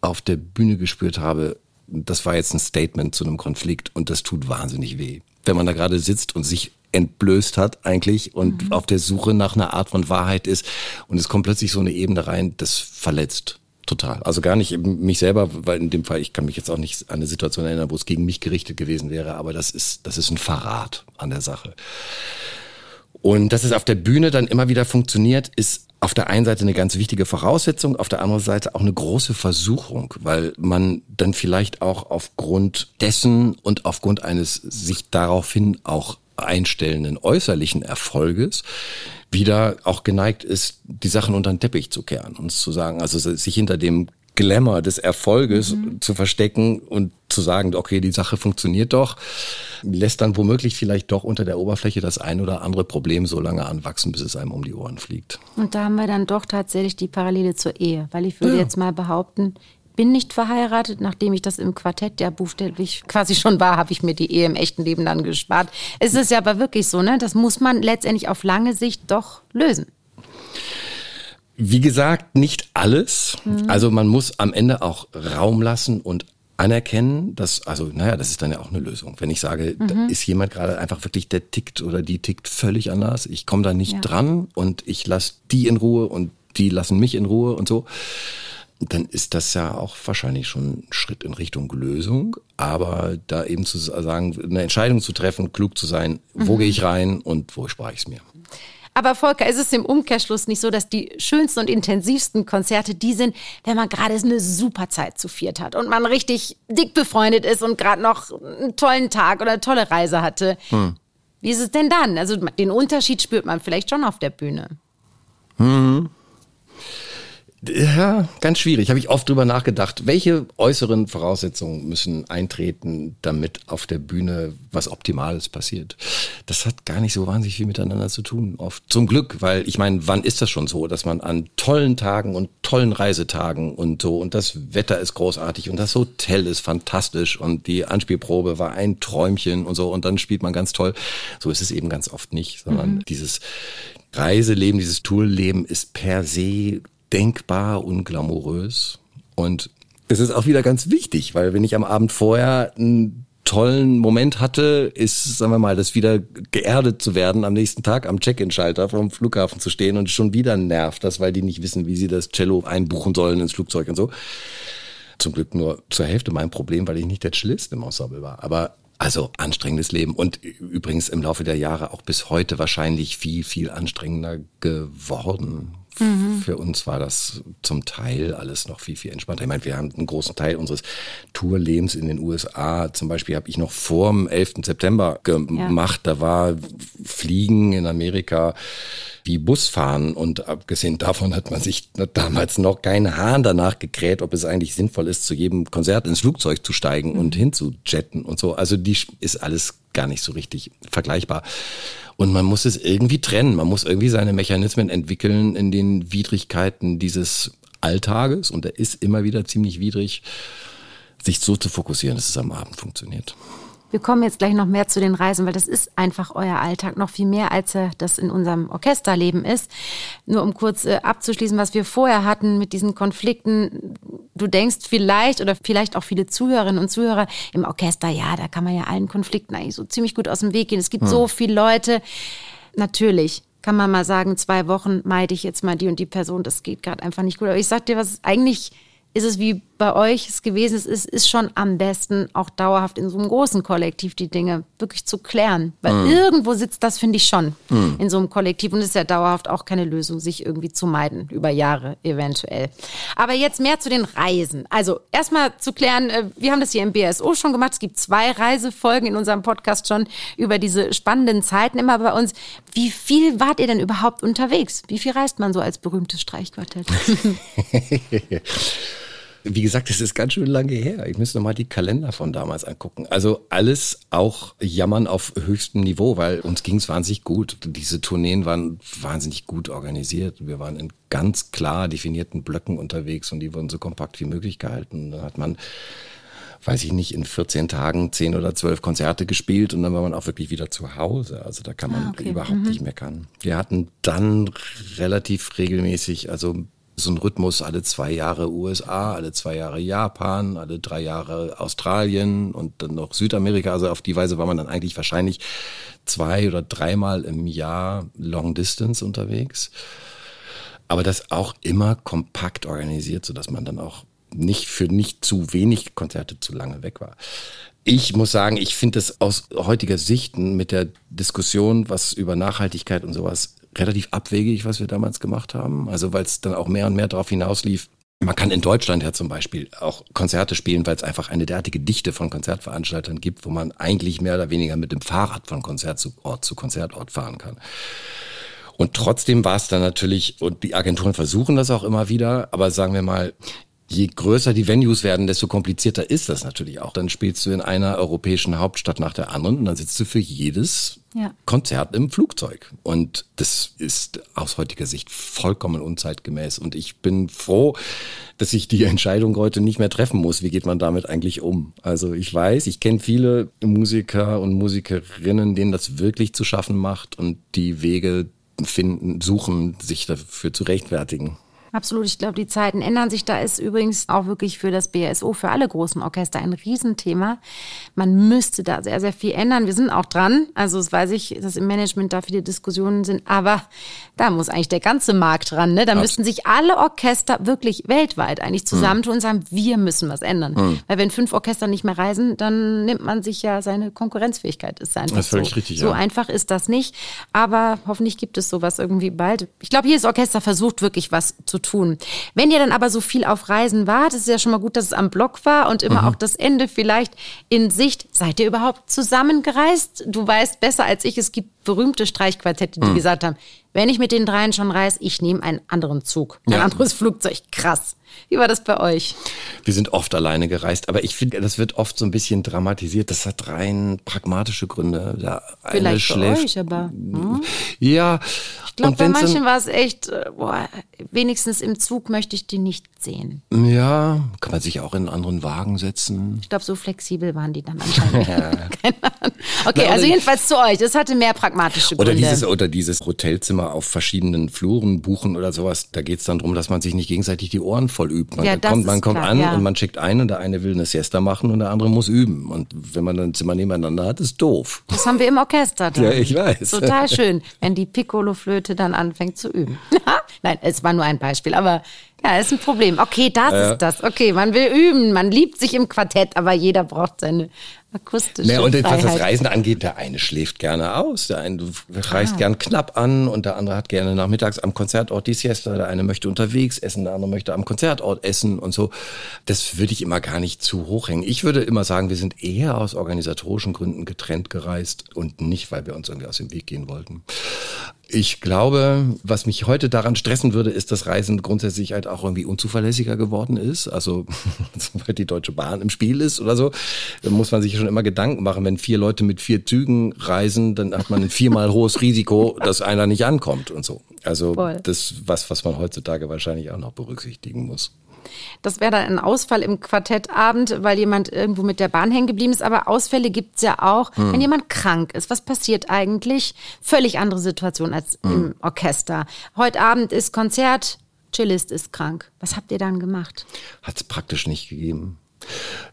auf der Bühne gespürt habe, das war jetzt ein Statement zu einem Konflikt und das tut wahnsinnig weh. Wenn man da gerade sitzt und sich entblößt hat eigentlich und mhm. auf der Suche nach einer Art von Wahrheit ist und es kommt plötzlich so eine Ebene rein, das verletzt. Total. Also gar nicht mich selber, weil in dem Fall, ich kann mich jetzt auch nicht an eine Situation erinnern, wo es gegen mich gerichtet gewesen wäre, aber das ist, das ist ein Verrat an der Sache. Und dass es auf der Bühne dann immer wieder funktioniert, ist auf der einen Seite eine ganz wichtige Voraussetzung, auf der anderen Seite auch eine große Versuchung, weil man dann vielleicht auch aufgrund dessen und aufgrund eines sich daraufhin auch einstellenden äußerlichen Erfolges wieder auch geneigt ist, die Sachen unter den Teppich zu kehren und zu sagen, also sich hinter dem Glamour des Erfolges mhm. zu verstecken und zu sagen, okay, die Sache funktioniert doch, lässt dann womöglich vielleicht doch unter der Oberfläche das ein oder andere Problem so lange anwachsen, bis es einem um die Ohren fliegt. Und da haben wir dann doch tatsächlich die Parallele zur Ehe, weil ich würde ja. jetzt mal behaupten, bin nicht verheiratet. Nachdem ich das im Quartett ja buchstäblich quasi schon war, habe ich mir die Ehe im echten Leben dann gespart. Es ist ja aber wirklich so, ne? Das muss man letztendlich auf lange Sicht doch lösen. Wie gesagt, nicht alles. Mhm. Also man muss am Ende auch Raum lassen und anerkennen, dass, also naja, das ist dann ja auch eine Lösung. Wenn ich sage, mhm. da ist jemand gerade einfach wirklich, der tickt oder die tickt völlig anders, ich komme da nicht ja. dran und ich lasse die in Ruhe und die lassen mich in Ruhe und so dann ist das ja auch wahrscheinlich schon ein Schritt in Richtung Lösung. Aber da eben zu sagen, eine Entscheidung zu treffen, klug zu sein, wo mhm. gehe ich rein und wo spare ich es mir. Aber Volker, ist es im Umkehrschluss nicht so, dass die schönsten und intensivsten Konzerte die sind, wenn man gerade eine super Zeit zu viert hat und man richtig dick befreundet ist und gerade noch einen tollen Tag oder eine tolle Reise hatte? Hm. Wie ist es denn dann? Also den Unterschied spürt man vielleicht schon auf der Bühne. Hm. Ja, ganz schwierig. Habe ich oft drüber nachgedacht. Welche äußeren Voraussetzungen müssen eintreten, damit auf der Bühne was Optimales passiert? Das hat gar nicht so wahnsinnig viel miteinander zu tun. Oft zum Glück, weil ich meine, wann ist das schon so, dass man an tollen Tagen und tollen Reisetagen und so und das Wetter ist großartig und das Hotel ist fantastisch und die Anspielprobe war ein Träumchen und so und dann spielt man ganz toll. So ist es eben ganz oft nicht, sondern mhm. dieses Reiseleben, dieses Tourleben ist per se denkbar unglamourös. Und es ist auch wieder ganz wichtig, weil wenn ich am Abend vorher einen tollen Moment hatte, ist, sagen wir mal, das wieder geerdet zu werden, am nächsten Tag am Check-in-Schalter vom Flughafen zu stehen und schon wieder nervt das, weil die nicht wissen, wie sie das Cello einbuchen sollen ins Flugzeug und so. Zum Glück nur zur Hälfte mein Problem, weil ich nicht der Cellist im Ensemble war. Aber also anstrengendes Leben und übrigens im Laufe der Jahre auch bis heute wahrscheinlich viel, viel anstrengender geworden. Mhm. Für uns war das zum Teil alles noch viel, viel entspannter. Ich meine, wir haben einen großen Teil unseres Tourlebens in den USA. Zum Beispiel habe ich noch vor dem 11. September gemacht. Ja. Da war Fliegen in Amerika wie Busfahren. Und abgesehen davon hat man sich damals noch keinen Hahn danach gekräht, ob es eigentlich sinnvoll ist, zu jedem Konzert ins Flugzeug zu steigen mhm. und hinzujetten und so. Also die ist alles gar nicht so richtig vergleichbar. Und man muss es irgendwie trennen. Man muss irgendwie seine Mechanismen entwickeln in den Widrigkeiten dieses Alltages. Und er ist immer wieder ziemlich widrig, sich so zu fokussieren, dass es am Abend funktioniert. Wir kommen jetzt gleich noch mehr zu den Reisen, weil das ist einfach euer Alltag, noch viel mehr, als er das in unserem Orchesterleben ist. Nur um kurz äh, abzuschließen, was wir vorher hatten mit diesen Konflikten. Du denkst vielleicht oder vielleicht auch viele Zuhörerinnen und Zuhörer im Orchester, ja, da kann man ja allen Konflikten eigentlich so ziemlich gut aus dem Weg gehen. Es gibt hm. so viele Leute. Natürlich kann man mal sagen, zwei Wochen meide ich jetzt mal die und die Person. Das geht gerade einfach nicht gut. Aber ich sag dir, was eigentlich ist es wie bei euch es gewesen ist, ist, ist schon am besten, auch dauerhaft in so einem großen Kollektiv die Dinge wirklich zu klären. Weil mm. irgendwo sitzt das, finde ich schon, mm. in so einem Kollektiv. Und es ist ja dauerhaft auch keine Lösung, sich irgendwie zu meiden, über Jahre eventuell. Aber jetzt mehr zu den Reisen. Also erstmal zu klären, äh, wir haben das hier im BSO schon gemacht. Es gibt zwei Reisefolgen in unserem Podcast schon über diese spannenden Zeiten immer bei uns. Wie viel wart ihr denn überhaupt unterwegs? Wie viel reist man so als berühmtes Streichquartett? Wie gesagt, es ist ganz schön lange her. Ich müsste noch mal die Kalender von damals angucken. Also alles auch Jammern auf höchstem Niveau, weil uns ging es wahnsinnig gut. Diese Tourneen waren wahnsinnig gut organisiert. Wir waren in ganz klar definierten Blöcken unterwegs und die wurden so kompakt wie möglich gehalten. Da hat man weiß ich nicht, in 14 Tagen 10 oder 12 Konzerte gespielt und dann war man auch wirklich wieder zu Hause. Also da kann man ah, okay. überhaupt mhm. nicht meckern. Wir hatten dann relativ regelmäßig, also so ein Rhythmus alle zwei Jahre USA, alle zwei Jahre Japan, alle drei Jahre Australien und dann noch Südamerika. Also auf die Weise war man dann eigentlich wahrscheinlich zwei oder dreimal im Jahr Long Distance unterwegs. Aber das auch immer kompakt organisiert, sodass man dann auch nicht für nicht zu wenig Konzerte zu lange weg war. Ich muss sagen, ich finde es aus heutiger Sicht mit der Diskussion, was über Nachhaltigkeit und sowas relativ abwegig, was wir damals gemacht haben. Also weil es dann auch mehr und mehr darauf hinauslief. Man kann in Deutschland ja zum Beispiel auch Konzerte spielen, weil es einfach eine derartige Dichte von Konzertveranstaltern gibt, wo man eigentlich mehr oder weniger mit dem Fahrrad von Konzert zu Ort zu Konzertort fahren kann. Und trotzdem war es dann natürlich, und die Agenturen versuchen das auch immer wieder, aber sagen wir mal, je größer die Venues werden, desto komplizierter ist das natürlich auch. Dann spielst du in einer europäischen Hauptstadt nach der anderen und dann sitzt du für jedes ja. Konzert im Flugzeug. Und das ist aus heutiger Sicht vollkommen unzeitgemäß. Und ich bin froh, dass ich die Entscheidung heute nicht mehr treffen muss. Wie geht man damit eigentlich um? Also ich weiß, ich kenne viele Musiker und Musikerinnen, denen das wirklich zu schaffen macht und die Wege finden, suchen, sich dafür zu rechtfertigen. Absolut, ich glaube, die Zeiten ändern sich. Da ist übrigens auch wirklich für das BSO, für alle großen Orchester ein Riesenthema. Man müsste da sehr, sehr viel ändern. Wir sind auch dran. Also das weiß ich, dass im Management da viele Diskussionen sind. Aber da muss eigentlich der ganze Markt dran. Ne? Da Absolut. müssten sich alle Orchester wirklich weltweit eigentlich zusammentun mhm. und sagen, wir müssen was ändern. Mhm. Weil wenn fünf Orchester nicht mehr reisen, dann nimmt man sich ja seine Konkurrenzfähigkeit. Ist einfach das ist völlig so. richtig. So ja. einfach ist das nicht. Aber hoffentlich gibt es sowas irgendwie bald. Ich glaube, jedes Orchester versucht wirklich was zu tun. Wenn ihr dann aber so viel auf Reisen wart, ist es ja schon mal gut, dass es am Block war und immer mhm. auch das Ende vielleicht in Sicht. Seid ihr überhaupt zusammengereist? Du weißt besser als ich, es gibt berühmte Streichquartette, die mhm. gesagt haben, wenn ich mit den dreien schon reise, ich nehme einen anderen Zug, ein ja. anderes Flugzeug. Krass. Wie war das bei euch? Wir sind oft alleine gereist, aber ich finde, das wird oft so ein bisschen dramatisiert. Das hat rein pragmatische Gründe. Der Vielleicht schläft. bei euch, aber. Hm? Ja. Ich glaube, bei manchen war es echt, äh, boah, wenigstens im Zug möchte ich die nicht sehen. Ja, kann man sich auch in einen anderen Wagen setzen. Ich glaube, so flexibel waren die dann anscheinend. Okay, also jedenfalls zu euch. Das hatte mehr pragmatische Gründe. Oder dieses, oder dieses Hotelzimmer auf verschiedenen Fluren buchen oder sowas. Da geht es dann darum, dass man sich nicht gegenseitig die Ohren voll übt. Man ja, kommt, man kommt klar, an ja. und man schickt einen und der eine will eine Siesta machen und der andere muss üben. Und wenn man dann ein Zimmer nebeneinander hat, ist doof. Das haben wir im Orchester dann. Ja, ich weiß. Total schön, wenn die Piccolo-Flöte dann anfängt zu üben. Nein, es war nur ein Beispiel, aber ja, ist ein Problem. Okay, das ja. ist das. Okay, man will üben, man liebt sich im Quartett, aber jeder braucht seine akustische naja, Und Freiheit. was das Reisen angeht, der eine schläft gerne aus, der eine reist ah. gern knapp an und der andere hat gerne nachmittags am Konzertort die Siesta, der eine möchte unterwegs essen, der andere möchte am Konzertort essen und so. Das würde ich immer gar nicht zu hoch hängen. Ich würde immer sagen, wir sind eher aus organisatorischen Gründen getrennt gereist und nicht, weil wir uns irgendwie aus dem Weg gehen wollten. Ich glaube, was mich heute daran stressen würde, ist, dass Reisen grundsätzlich halt auch irgendwie unzuverlässiger geworden ist. Also, sobald die Deutsche Bahn im Spiel ist oder so, dann muss man sich schon immer Gedanken machen. Wenn vier Leute mit vier Zügen reisen, dann hat man ein viermal hohes Risiko, dass einer nicht ankommt und so. Also, Voll. das was, was man heutzutage wahrscheinlich auch noch berücksichtigen muss. Das wäre dann ein Ausfall im Quartettabend, weil jemand irgendwo mit der Bahn hängen geblieben ist. Aber Ausfälle gibt es ja auch, hm. wenn jemand krank ist. Was passiert eigentlich? Völlig andere Situation als hm. im Orchester. Heute Abend ist Konzert, Cellist ist krank. Was habt ihr dann gemacht? Hat es praktisch nicht gegeben.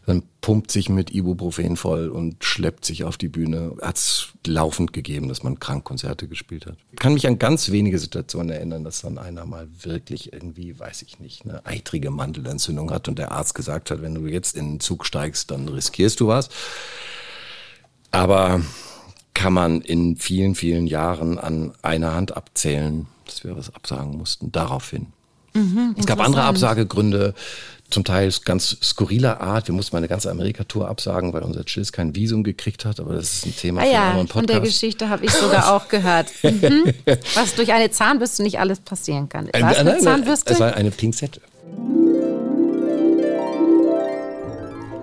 Dann pumpt sich mit Ibuprofen voll und schleppt sich auf die Bühne. Hat es laufend gegeben, dass man Krankkonzerte gespielt hat. Ich kann mich an ganz wenige Situationen erinnern, dass dann einer mal wirklich irgendwie, weiß ich nicht, eine eitrige Mandelentzündung hat und der Arzt gesagt hat, wenn du jetzt in den Zug steigst, dann riskierst du was. Aber kann man in vielen, vielen Jahren an einer Hand abzählen, dass wir was absagen mussten, daraufhin. Mhm, es gab andere Absagegründe, zum Teil ganz skurriler Art. Wir mussten mal eine ganze Amerika-Tour absagen, weil unser Chills kein Visum gekriegt hat. Aber das ist ein Thema ah, für ja, einen Podcast. Von der Geschichte habe ich sogar auch gehört. Mhm. Was durch eine Zahnbürste nicht alles passieren kann. War es eine Zahnbürste? Es war eine Pinzette.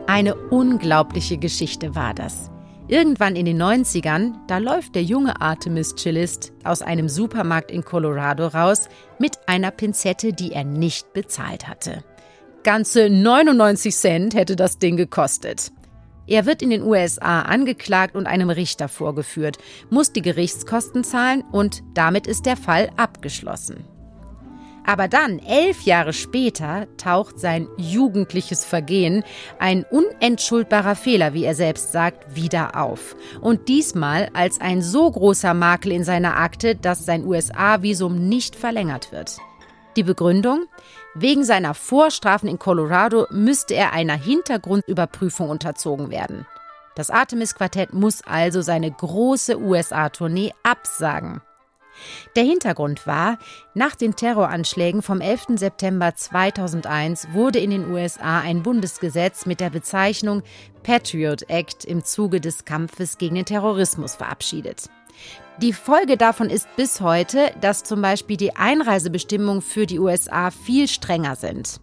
Eine unglaubliche Geschichte war das. Irgendwann in den 90ern, da läuft der junge Artemis-Cellist aus einem Supermarkt in Colorado raus mit einer Pinzette, die er nicht bezahlt hatte. Ganze 99 Cent hätte das Ding gekostet. Er wird in den USA angeklagt und einem Richter vorgeführt, muss die Gerichtskosten zahlen und damit ist der Fall abgeschlossen. Aber dann, elf Jahre später, taucht sein jugendliches Vergehen, ein unentschuldbarer Fehler, wie er selbst sagt, wieder auf. Und diesmal als ein so großer Makel in seiner Akte, dass sein USA-Visum nicht verlängert wird. Die Begründung? Wegen seiner Vorstrafen in Colorado müsste er einer Hintergrundüberprüfung unterzogen werden. Das Artemis-Quartett muss also seine große USA-Tournee absagen. Der Hintergrund war, nach den Terroranschlägen vom 11. September 2001 wurde in den USA ein Bundesgesetz mit der Bezeichnung Patriot Act im Zuge des Kampfes gegen den Terrorismus verabschiedet. Die Folge davon ist bis heute, dass zum Beispiel die Einreisebestimmungen für die USA viel strenger sind.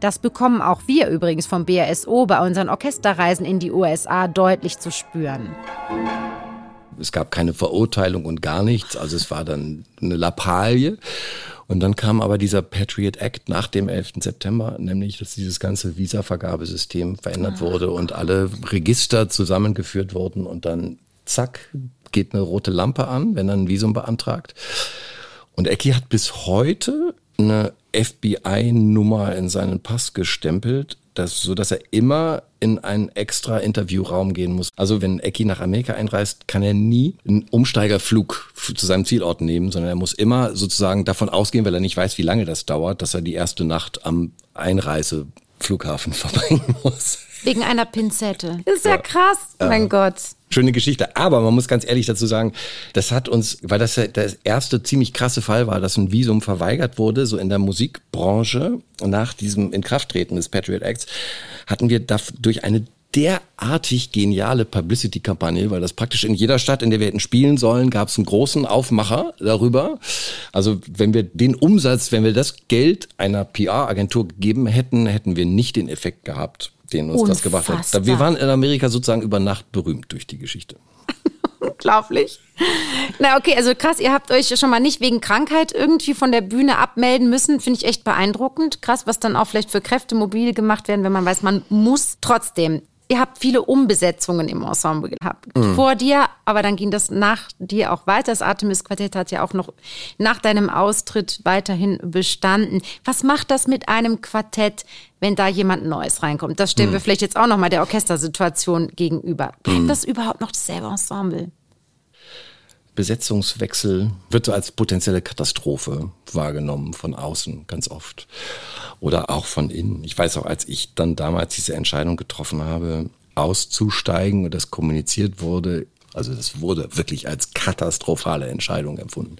Das bekommen auch wir übrigens vom BRSO bei unseren Orchesterreisen in die USA deutlich zu spüren. Es gab keine Verurteilung und gar nichts. Also es war dann eine Lappalie. Und dann kam aber dieser Patriot Act nach dem 11. September, nämlich dass dieses ganze Visa-Vergabesystem verändert ah. wurde und alle Register zusammengeführt wurden und dann zack, geht eine rote Lampe an, wenn er ein Visum beantragt. Und Ecki hat bis heute eine FBI-Nummer in seinen Pass gestempelt, das, so dass er immer in einen extra Interviewraum gehen muss. Also wenn Ecki nach Amerika einreist, kann er nie einen Umsteigerflug zu seinem Zielort nehmen, sondern er muss immer sozusagen davon ausgehen, weil er nicht weiß, wie lange das dauert, dass er die erste Nacht am Einreiseflughafen verbringen muss. Wegen einer Pinzette. Das ist ja, ja krass, mein äh, Gott. Schöne Geschichte. Aber man muss ganz ehrlich dazu sagen, das hat uns, weil das ja der erste ziemlich krasse Fall war, dass ein Visum verweigert wurde, so in der Musikbranche nach diesem Inkrafttreten des Patriot Acts, hatten wir durch eine derartig geniale Publicity-Kampagne, weil das praktisch in jeder Stadt, in der wir hätten spielen sollen, gab es einen großen Aufmacher darüber. Also wenn wir den Umsatz, wenn wir das Geld einer PR-Agentur gegeben hätten, hätten wir nicht den Effekt gehabt, den uns Unfassbar. das gebracht hat. Wir waren in Amerika sozusagen über Nacht berühmt durch die Geschichte. Unglaublich. Na, okay, also krass, ihr habt euch schon mal nicht wegen Krankheit irgendwie von der Bühne abmelden müssen. Finde ich echt beeindruckend. Krass, was dann auch vielleicht für Kräfte mobil gemacht werden, wenn man weiß, man muss trotzdem ihr habt viele Umbesetzungen im Ensemble gehabt. Mhm. Vor dir, aber dann ging das nach dir auch weiter. Das Artemis-Quartett hat ja auch noch nach deinem Austritt weiterhin bestanden. Was macht das mit einem Quartett, wenn da jemand Neues reinkommt? Das stellen mhm. wir vielleicht jetzt auch noch mal der Orchestersituation gegenüber. Bleibt mhm. das überhaupt noch dasselbe Ensemble? Besetzungswechsel wird so als potenzielle Katastrophe wahrgenommen von außen ganz oft oder auch von innen. Ich weiß auch, als ich dann damals diese Entscheidung getroffen habe, auszusteigen und das kommuniziert wurde, also das wurde wirklich als katastrophale Entscheidung empfunden.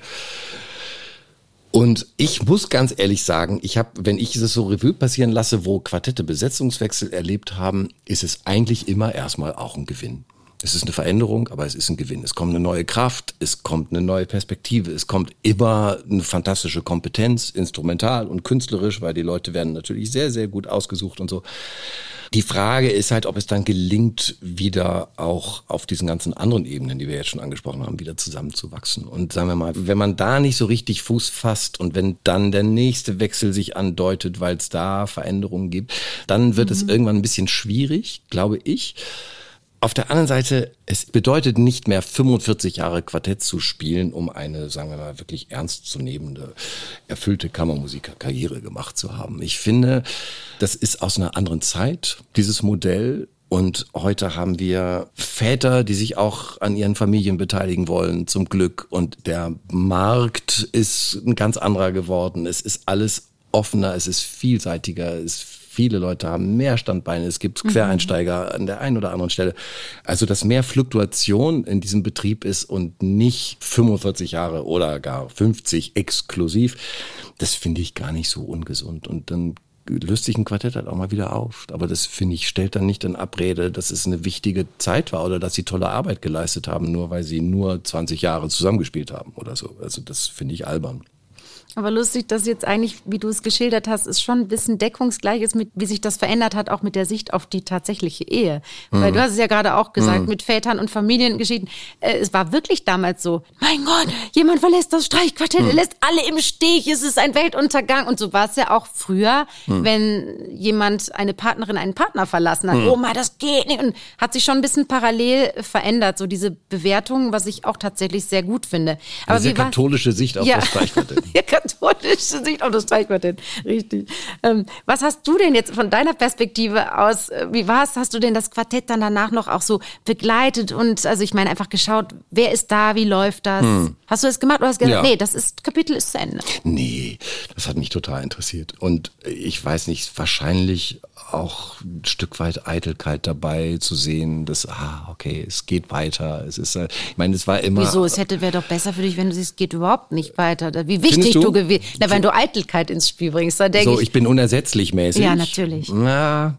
Und ich muss ganz ehrlich sagen, ich habe, wenn ich es so Revue passieren lasse, wo Quartette Besetzungswechsel erlebt haben, ist es eigentlich immer erstmal auch ein Gewinn. Es ist eine Veränderung, aber es ist ein Gewinn. Es kommt eine neue Kraft, es kommt eine neue Perspektive, es kommt immer eine fantastische Kompetenz, instrumental und künstlerisch, weil die Leute werden natürlich sehr, sehr gut ausgesucht und so. Die Frage ist halt, ob es dann gelingt, wieder auch auf diesen ganzen anderen Ebenen, die wir jetzt schon angesprochen haben, wieder zusammenzuwachsen. Und sagen wir mal, wenn man da nicht so richtig Fuß fasst und wenn dann der nächste Wechsel sich andeutet, weil es da Veränderungen gibt, dann wird mhm. es irgendwann ein bisschen schwierig, glaube ich. Auf der anderen Seite, es bedeutet nicht mehr 45 Jahre Quartett zu spielen, um eine, sagen wir mal, wirklich ernstzunehmende, erfüllte Kammermusikerkarriere gemacht zu haben. Ich finde, das ist aus einer anderen Zeit, dieses Modell. Und heute haben wir Väter, die sich auch an ihren Familien beteiligen wollen, zum Glück. Und der Markt ist ein ganz anderer geworden. Es ist alles offener, es ist vielseitiger, es Viele Leute haben mehr Standbeine. Es gibt mhm. Quereinsteiger an der einen oder anderen Stelle. Also, dass mehr Fluktuation in diesem Betrieb ist und nicht 45 Jahre oder gar 50 exklusiv, das finde ich gar nicht so ungesund. Und dann löst sich ein Quartett halt auch mal wieder auf. Aber das, finde ich, stellt dann nicht in Abrede, dass es eine wichtige Zeit war oder dass sie tolle Arbeit geleistet haben, nur weil sie nur 20 Jahre zusammengespielt haben oder so. Also das finde ich albern. Aber lustig, dass jetzt eigentlich, wie du es geschildert hast, ist schon ein bisschen deckungsgleich ist mit, wie sich das verändert hat, auch mit der Sicht auf die tatsächliche Ehe. Mhm. Weil du hast es ja gerade auch gesagt, mhm. mit Vätern und Familiengeschichten. Äh, es war wirklich damals so, mein Gott, jemand verlässt das Streichquartett, mhm. er lässt alle im Stich, es ist ein Weltuntergang. Und so war es ja auch früher, mhm. wenn jemand eine Partnerin einen Partner verlassen hat. Mhm. Oh mal, das geht nicht. Und hat sich schon ein bisschen parallel verändert, so diese Bewertung, was ich auch tatsächlich sehr gut finde. Aber Eine sehr katholische Sicht auf ja. das Streichquartett. katholische Sicht auf das Streichquartett. Richtig. Ähm, was hast du denn jetzt von deiner Perspektive aus, äh, wie war es? Hast du denn das Quartett dann danach noch auch so begleitet und, also ich meine, einfach geschaut, wer ist da, wie läuft das? Hm. Hast du das gemacht oder hast du gesagt, ja. nee, das ist, Kapitel ist zu Ende? Nee, das hat mich total interessiert. Und ich weiß nicht, wahrscheinlich auch ein Stück weit Eitelkeit dabei zu sehen, dass, ah, okay, es geht weiter. Es ist, äh, ich meine, es war immer. Wieso? Es hätte, wäre doch besser für dich, wenn du siehst, es geht überhaupt nicht weiter. Wie wichtig du, du gewesen, na, wenn du Eitelkeit ins Spiel bringst, dann denke so, ich. ich bin unersetzlich mäßig. Ja, natürlich. Na,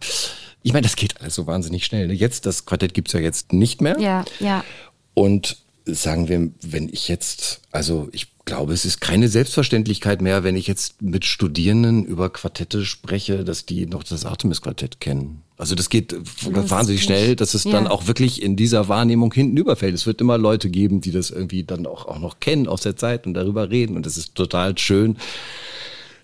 ich meine, das geht alles so wahnsinnig schnell. Jetzt, das Quartett gibt's ja jetzt nicht mehr. Ja, ja. Und sagen wir, wenn ich jetzt, also ich glaube, es ist keine Selbstverständlichkeit mehr, wenn ich jetzt mit Studierenden über Quartette spreche, dass die noch das Artemis-Quartett kennen. Also das geht Lustig. wahnsinnig schnell, dass es ja. dann auch wirklich in dieser Wahrnehmung hinten überfällt. Es wird immer Leute geben, die das irgendwie dann auch, auch noch kennen aus der Zeit und darüber reden. Und das ist total schön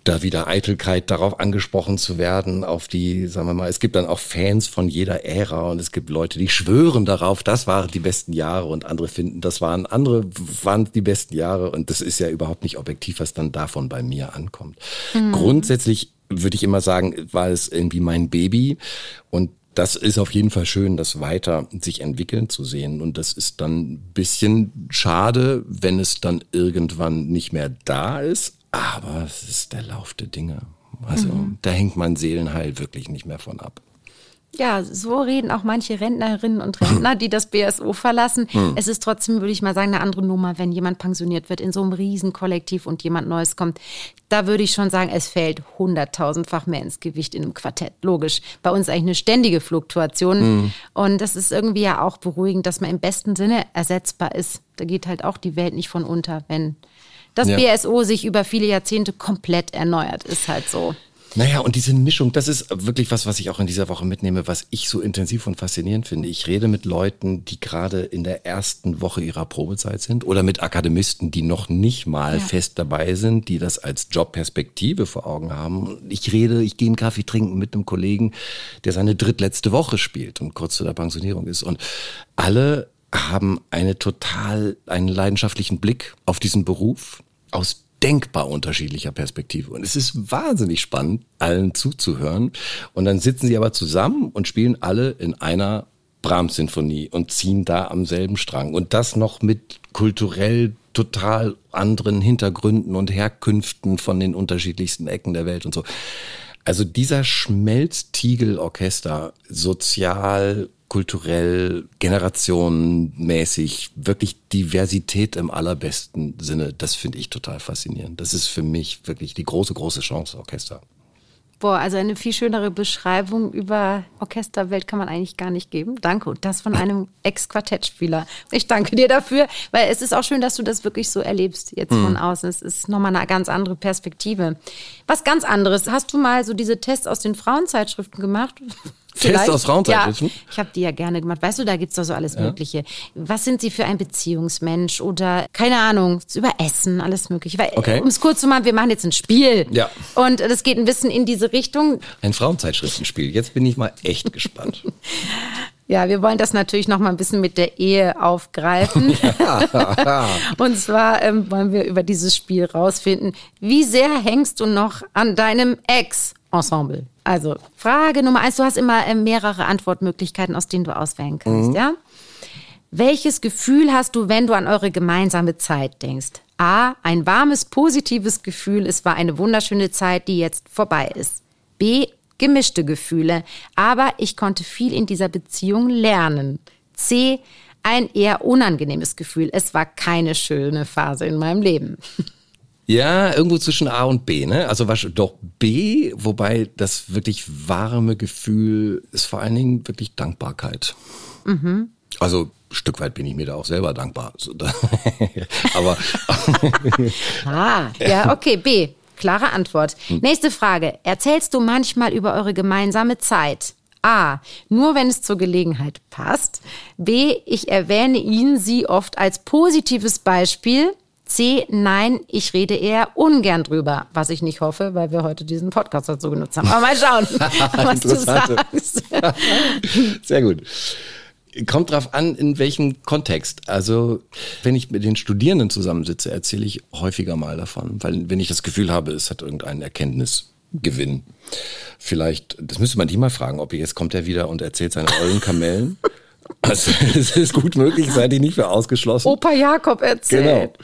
da wieder Eitelkeit darauf angesprochen zu werden, auf die, sagen wir mal, es gibt dann auch Fans von jeder Ära und es gibt Leute, die schwören darauf, das waren die besten Jahre und andere finden, das waren andere, waren die besten Jahre und das ist ja überhaupt nicht objektiv, was dann davon bei mir ankommt. Mhm. Grundsätzlich würde ich immer sagen, war es irgendwie mein Baby und das ist auf jeden Fall schön, das weiter sich entwickeln zu sehen. Und das ist dann ein bisschen schade, wenn es dann irgendwann nicht mehr da ist. Aber es ist der Lauf der Dinge. Also mhm. da hängt mein Seelenheil wirklich nicht mehr von ab. Ja, so reden auch manche Rentnerinnen und Rentner, die das BSO verlassen. Mhm. Es ist trotzdem, würde ich mal sagen, eine andere Nummer, wenn jemand pensioniert wird in so einem Riesenkollektiv und jemand Neues kommt. Da würde ich schon sagen, es fällt hunderttausendfach mehr ins Gewicht in einem Quartett. Logisch. Bei uns eigentlich eine ständige Fluktuation. Mhm. Und das ist irgendwie ja auch beruhigend, dass man im besten Sinne ersetzbar ist. Da geht halt auch die Welt nicht von unter, wenn das ja. BSO sich über viele Jahrzehnte komplett erneuert, ist halt so. Naja, und diese Mischung, das ist wirklich was, was ich auch in dieser Woche mitnehme, was ich so intensiv und faszinierend finde. Ich rede mit Leuten, die gerade in der ersten Woche ihrer Probezeit sind oder mit Akademisten, die noch nicht mal ja. fest dabei sind, die das als Jobperspektive vor Augen haben. Ich rede, ich gehe einen Kaffee trinken mit einem Kollegen, der seine drittletzte Woche spielt und kurz zu der Pensionierung ist. Und alle haben eine total, einen leidenschaftlichen Blick auf diesen Beruf aus denkbar unterschiedlicher Perspektive. Und es ist wahnsinnig spannend, allen zuzuhören. Und dann sitzen sie aber zusammen und spielen alle in einer Brahms-Sinfonie und ziehen da am selben Strang. Und das noch mit kulturell total anderen Hintergründen und Herkünften von den unterschiedlichsten Ecken der Welt und so. Also dieser Schmelztiegel-Orchester, sozial, kulturell, generationenmäßig, wirklich Diversität im allerbesten Sinne, das finde ich total faszinierend. Das ist für mich wirklich die große, große Chance, Orchester. Boah, also eine viel schönere Beschreibung über Orchesterwelt kann man eigentlich gar nicht geben. Danke. Und das von einem Ex-Quartettspieler. Ich danke dir dafür, weil es ist auch schön, dass du das wirklich so erlebst jetzt von außen. Es ist nochmal eine ganz andere Perspektive. Was ganz anderes. Hast du mal so diese Tests aus den Frauenzeitschriften gemacht? Tests aus Frauenzeitschriften? Ja, ich habe die ja gerne gemacht. Weißt du, da gibt's doch so alles Mögliche. Was sind sie für ein Beziehungsmensch oder keine Ahnung, über Essen, alles Mögliche. Weil, Okay. Um es kurz zu machen, wir machen jetzt ein Spiel. Ja. Und das geht ein bisschen in diese Richtung. Ein Frauenzeitschriftenspiel. Jetzt bin ich mal echt gespannt. Ja, wir wollen das natürlich noch mal ein bisschen mit der Ehe aufgreifen. Und zwar ähm, wollen wir über dieses Spiel rausfinden, wie sehr hängst du noch an deinem Ex-Ensemble? Also Frage Nummer eins, du hast immer ähm, mehrere Antwortmöglichkeiten, aus denen du auswählen kannst, ja? Welches Gefühl hast du, wenn du an eure gemeinsame Zeit denkst? A. Ein warmes, positives Gefühl. Es war eine wunderschöne Zeit, die jetzt vorbei ist. B. Gemischte Gefühle. Aber ich konnte viel in dieser Beziehung lernen. C. Ein eher unangenehmes Gefühl. Es war keine schöne Phase in meinem Leben. Ja, irgendwo zwischen A und B, ne? Also was, doch B, wobei das wirklich warme Gefühl ist vor allen Dingen wirklich Dankbarkeit. Also ein Stück weit bin ich mir da auch selber dankbar. Aber Ah, ja, okay, B. Klare Antwort. Nächste Frage. Erzählst du manchmal über eure gemeinsame Zeit? A. Nur wenn es zur Gelegenheit passt. B. Ich erwähne ihn, sie oft als positives Beispiel. C. Nein, ich rede eher ungern drüber. Was ich nicht hoffe, weil wir heute diesen Podcast dazu genutzt haben. Aber mal schauen, was du sagst. Sehr gut. Kommt drauf an, in welchem Kontext. Also, wenn ich mit den Studierenden zusammensitze, erzähle ich häufiger mal davon, weil wenn ich das Gefühl habe, es hat irgendeinen Erkenntnisgewinn. Vielleicht, das müsste man die mal fragen, ob jetzt kommt er wieder und erzählt seine ollen Kamellen. Also, es ist gut möglich, seid ihr nicht für ausgeschlossen. Opa Jakob erzählt.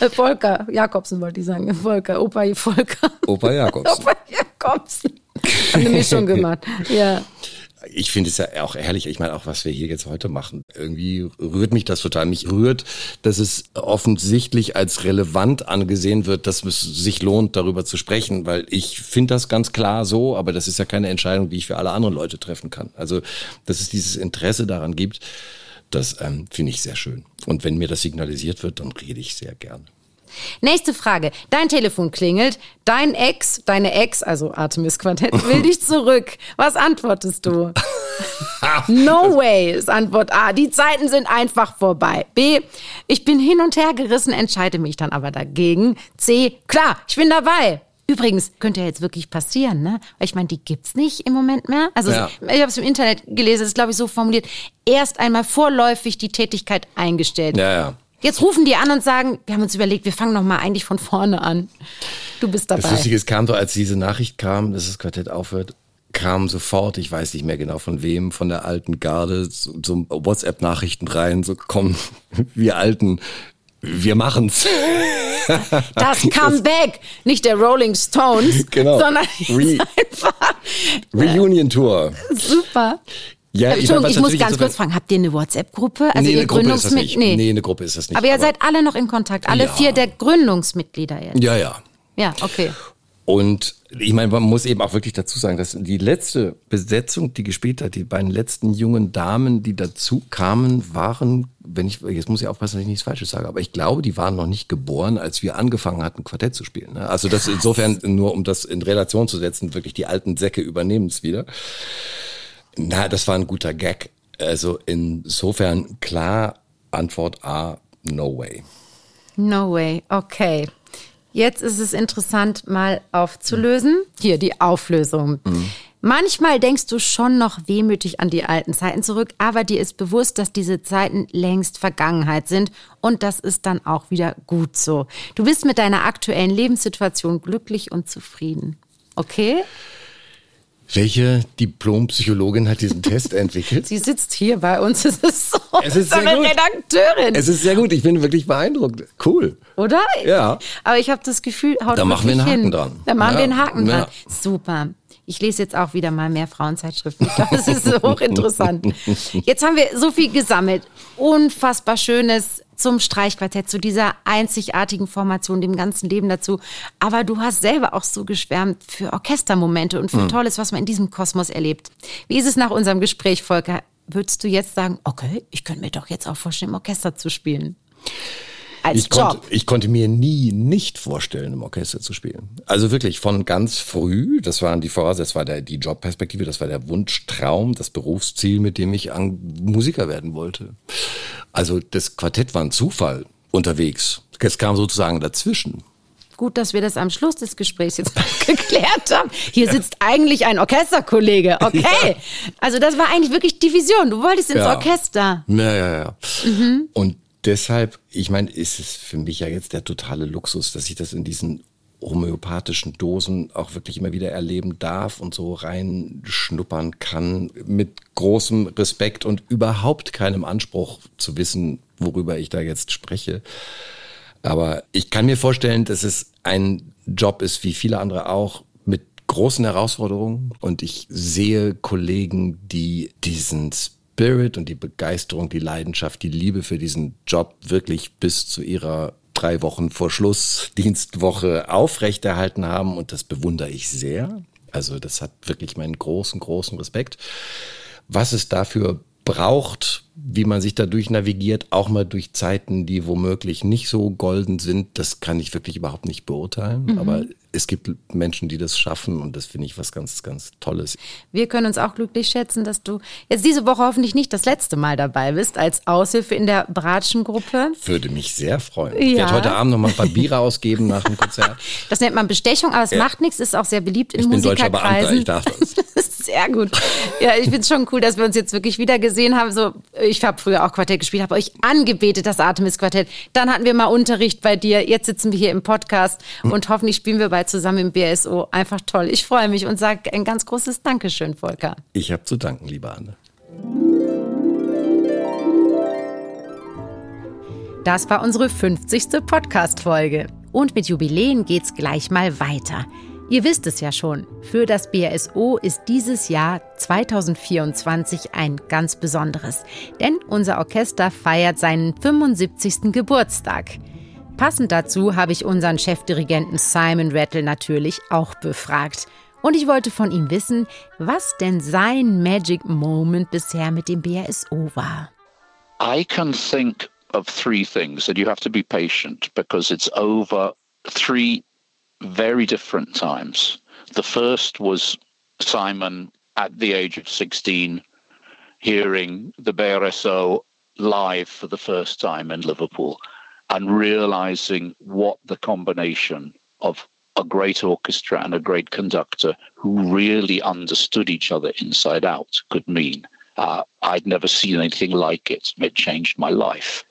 Genau. Äh, Volker, Jakobsen wollte ich sagen. Volker, Opa Volker. Opa Jakobs. Opa Jakobsen. Eine Mischung gemacht. Ja. Ich finde es ja auch herrlich, ich meine auch, was wir hier jetzt heute machen. Irgendwie rührt mich das total. Mich rührt, dass es offensichtlich als relevant angesehen wird, dass es sich lohnt, darüber zu sprechen, weil ich finde das ganz klar so, aber das ist ja keine Entscheidung, die ich für alle anderen Leute treffen kann. Also, dass es dieses Interesse daran gibt, das ähm, finde ich sehr schön. Und wenn mir das signalisiert wird, dann rede ich sehr gern. Nächste Frage. Dein Telefon klingelt. Dein Ex, deine Ex, also Artemis Quartett, will dich zurück. Was antwortest du? No way ist Antwort A. Die Zeiten sind einfach vorbei. B. Ich bin hin und her gerissen, entscheide mich dann aber dagegen. C. Klar, ich bin dabei. Übrigens, könnte ja jetzt wirklich passieren, ne? Weil ich meine, die gibt's nicht im Moment mehr. Also Ja. ich habe es im Internet gelesen, es ist glaube ich so formuliert, erst einmal vorläufig die Tätigkeit eingestellt. Ja, ja. Jetzt rufen die an und sagen, wir haben uns überlegt, wir fangen noch mal eigentlich von vorne an. Du bist dabei. Das Lustige ist, kam doch, als diese Nachricht kam, dass das Quartett aufhört, kam sofort, ich weiß nicht mehr genau von wem, von der alten Garde, so, so WhatsApp-Nachrichten rein, so komm, wir Alten, wir machen's. Das Comeback, nicht der Rolling Stones, Genau. sondern Re- einfach Reunion Tour. super. Ja, Entschuldigung, was ich muss ganz kurz fragen, habt ihr eine WhatsApp-Gruppe? Also nee, ihr eine Gruppe ist das Gründungsmi- nicht. Nee. Nee, eine Gruppe ist das nicht. Aber ihr seid alle noch in Kontakt, alle Ja. vier der Gründungsmitglieder jetzt. Ja, ja. Ja, okay. Und ich meine, man muss eben auch wirklich dazu sagen, dass die letzte Besetzung, die gespielt hat, die beiden letzten jungen Damen, die dazu kamen, waren, wenn ich, jetzt muss ich aufpassen, dass ich nichts Falsches sage, aber ich glaube, die waren noch nicht geboren, als wir angefangen hatten, Quartett zu spielen. ne? Also das insofern, nur um das in Relation zu setzen, wirklich die alten Säcke übernehmen es wieder. Na, das war ein guter Gag. Also insofern klar, Antwort A, no way. No way, okay. Jetzt ist es interessant, mal aufzulösen. Hier die Auflösung. Manchmal denkst du schon noch wehmütig an die alten Zeiten zurück, aber dir ist bewusst, dass diese Zeiten längst Vergangenheit sind und das ist dann auch wieder gut so. Du bist mit deiner aktuellen Lebenssituation glücklich und zufrieden. Okay? Welche Diplompsychologin hat diesen Test entwickelt? Sie sitzt hier bei uns. Es ist so Es ist sehr eine gut. Redakteurin, Es ist sehr gut, ich bin wirklich beeindruckt. Cool. oder? Ja. Aber ich habe das Gefühl, haut Da machen wir einen Haken hin. dran. Da machen Ja. wir einen Haken Ja. dran. Super. Ich lese jetzt auch wieder mal mehr Frauenzeitschriften. Ich glaube, das ist hochinteressant. Jetzt haben wir so viel gesammelt. Unfassbar schönes zum Streichquartett, zu dieser einzigartigen Formation, dem ganzen Leben dazu. Aber du hast selber auch so geschwärmt für Orchestermomente und für mhm. Tolles, was man in diesem Kosmos erlebt. Wie ist es nach unserem Gespräch, Volker? Würdest du jetzt sagen, okay, ich könnte mir doch jetzt auch vorstellen, im Orchester zu spielen? Als ich Job. Konnte, ich konnte mir nie nicht vorstellen, im Orchester zu spielen. Also wirklich von ganz früh, das waren die Voraussetzungen, das war der, die Jobperspektive, das war der Wunschtraum, das Berufsziel, mit dem ich an Musiker werden wollte. Also das Quartett war ein Zufall unterwegs. Es kam sozusagen dazwischen. Gut, dass wir das am Schluss des Gesprächs jetzt geklärt haben. Hier sitzt eigentlich ein Orchesterkollege. Okay. Ja. Also das war eigentlich wirklich die Vision. Du wolltest ins ja. Orchester. Ja, ja, ja. Mhm. Und deshalb, ich meine, ist es für mich ja jetzt der totale Luxus, dass ich das in diesen homöopathischen Dosen auch wirklich immer wieder erleben darf und so reinschnuppern kann mit großem Respekt und überhaupt keinem Anspruch zu wissen, worüber ich da jetzt spreche. Aber ich kann mir vorstellen, dass es ein Job ist, wie viele andere auch, mit großen Herausforderungen. Und ich sehe Kollegen, die diesen und die Begeisterung, die Leidenschaft, die Liebe für diesen Job wirklich bis zu ihrer drei Wochen vor Schluss Dienstwoche aufrechterhalten haben und das bewundere ich sehr. Also das hat wirklich meinen großen, großen Respekt. Was es dafür braucht, wie man sich dadurch navigiert, auch mal durch Zeiten, die womöglich nicht so golden sind, das kann ich wirklich überhaupt nicht beurteilen. Mhm. Aber es gibt Menschen, die das schaffen und das finde ich was ganz, ganz Tolles. Wir können uns auch glücklich schätzen, dass du jetzt diese Woche hoffentlich nicht das letzte Mal dabei bist als Aushilfe in der Bratschen-Gruppe. Würde mich sehr freuen. Ja. Ich werde heute Abend noch mal ein paar Biere ausgeben nach dem Konzert. Das nennt man Bestechung, aber es ja. macht nichts, ist auch sehr beliebt in ich Musikerkreisen. Bin deutscher Beamter, ich darf das. sehr gut. Ja, ich finde es schon cool, dass wir uns jetzt wirklich wieder gesehen haben. So, ich habe früher auch Quartett gespielt, habe euch angebetet, das Artemis-Quartett. Dann hatten wir mal Unterricht bei dir. Jetzt sitzen wir hier im Podcast und hoffentlich spielen wir bei Arbeit zusammen im BSO. Einfach toll. Ich freue mich und sage ein ganz großes Dankeschön, Volker. Ich habe zu danken, liebe Anne. Das war unsere 50. Podcast-Folge. Und mit Jubiläen geht's gleich mal weiter. Ihr wisst es ja schon, für das BSO ist dieses Jahr 2024 ein ganz besonderes, denn unser Orchester feiert seinen 75. Geburtstag. Passend dazu habe ich unseren Chefdirigenten Simon Rattle natürlich auch befragt. Und ich wollte von ihm wissen, was denn sein Magic Moment bisher mit dem BRSO war. I can think of three things, and you have to be patient because it's over three very different times. The first was Simon at the age of 16 hearing the BRSO live for the first time in Liverpool. And realizing what the combination of a great orchestra and a great conductor who really understood each other inside out could mean. Uh, I'd never seen anything like it. It changed my life.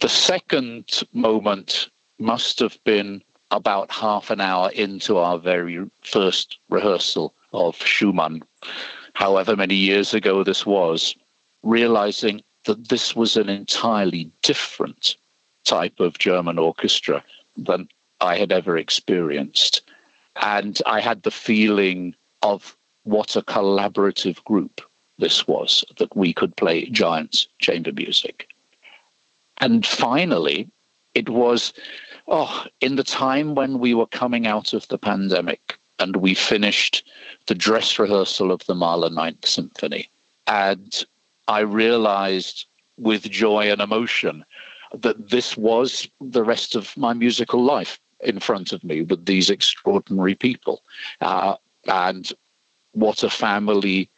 The second moment must have been about half an hour into our very first rehearsal of Schumann, however many years ago this was, realizing that this was an entirely different type of German orchestra than I had ever experienced. And I had the feeling of what a collaborative group this was, that we could play giant chamber music. And finally, it was oh, in the time when we were coming out of the pandemic and we finished the dress rehearsal of the Mahler Ninth Symphony. And I realized with joy and emotion that this was the rest of my musical life in front of me with these extraordinary people. Uh, and what a family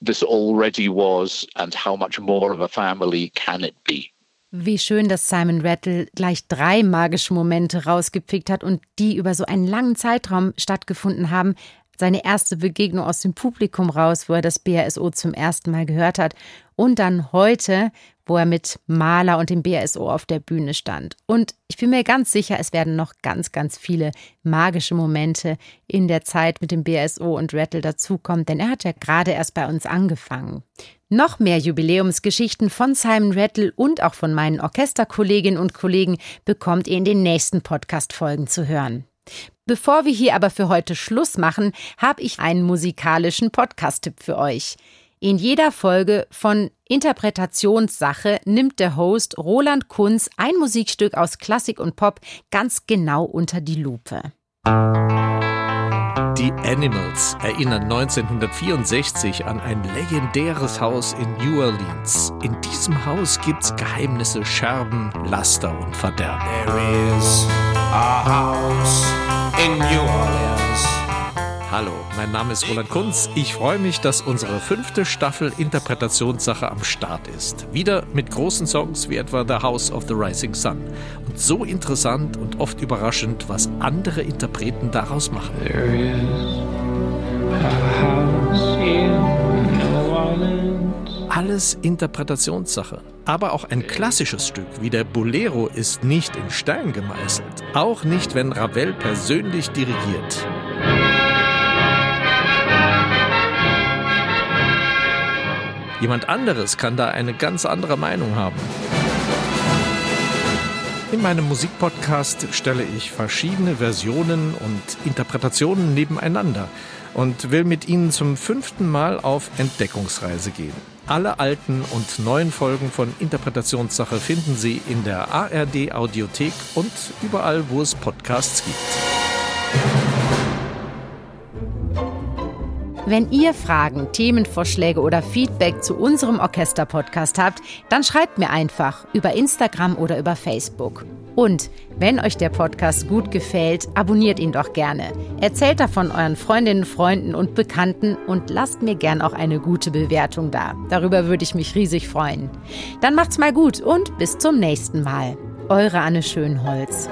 this already was and how much more of a family can it be. Wie schön, dass Simon Rattle gleich drei magische Momente rausgepickt hat und die über so einen langen Zeitraum stattgefunden haben. Seine erste Begegnung aus dem Publikum raus, wo er das BRSO zum ersten Mal gehört hat. Und dann heute, wo er mit Maler und dem BSO auf der Bühne stand. Und ich bin mir ganz sicher, es werden noch ganz, ganz viele magische Momente in der Zeit mit dem BSO und Rattle dazukommen, denn er hat ja gerade erst bei uns angefangen. Noch mehr Jubiläumsgeschichten von Simon Rattle und auch von meinen Orchesterkolleginnen und Kollegen bekommt ihr in den nächsten Podcast-Folgen zu hören. Bevor wir hier aber für heute Schluss machen, habe ich einen musikalischen Podcast-Tipp für euch. In jeder Folge von Interpretationssache nimmt der Host Roland Kunz ein Musikstück aus Klassik und Pop ganz genau unter die Lupe. Die Animals erinnern 1964 an ein legendäres Haus in New Orleans. In diesem Haus gibt's Geheimnisse, Scherben, Laster und Verderben. There is a house in New Orleans. Hallo, mein Name ist Roland Kunz. Ich freue mich, dass unsere fünfte Staffel Interpretationssache am Start ist. Wieder mit großen Songs wie etwa The House of the Rising Sun. Und so interessant und oft überraschend, was andere Interpreten daraus machen. Alles Interpretationssache. Aber auch ein klassisches Stück wie der Bolero ist nicht in Stein gemeißelt. Auch nicht, wenn Ravel persönlich dirigiert. Jemand anderes kann da eine ganz andere Meinung haben. In meinem Musikpodcast stelle ich verschiedene Versionen und Interpretationen nebeneinander und will mit Ihnen zum fünften Mal auf Entdeckungsreise gehen. Alle alten und neuen Folgen von Interpretationssache finden Sie in der ARD Audiothek und überall, wo es Podcasts gibt. Wenn ihr Fragen, Themenvorschläge oder Feedback zu unserem Orchester-Podcast habt, dann schreibt mir einfach über Instagram oder über Facebook. Und wenn euch der Podcast gut gefällt, abonniert ihn doch gerne. Erzählt davon euren Freundinnen, Freunden und Bekannten und lasst mir gern auch eine gute Bewertung da. Darüber würde ich mich riesig freuen. Dann macht's mal gut und bis zum nächsten Mal. Eure Anne Schönholz.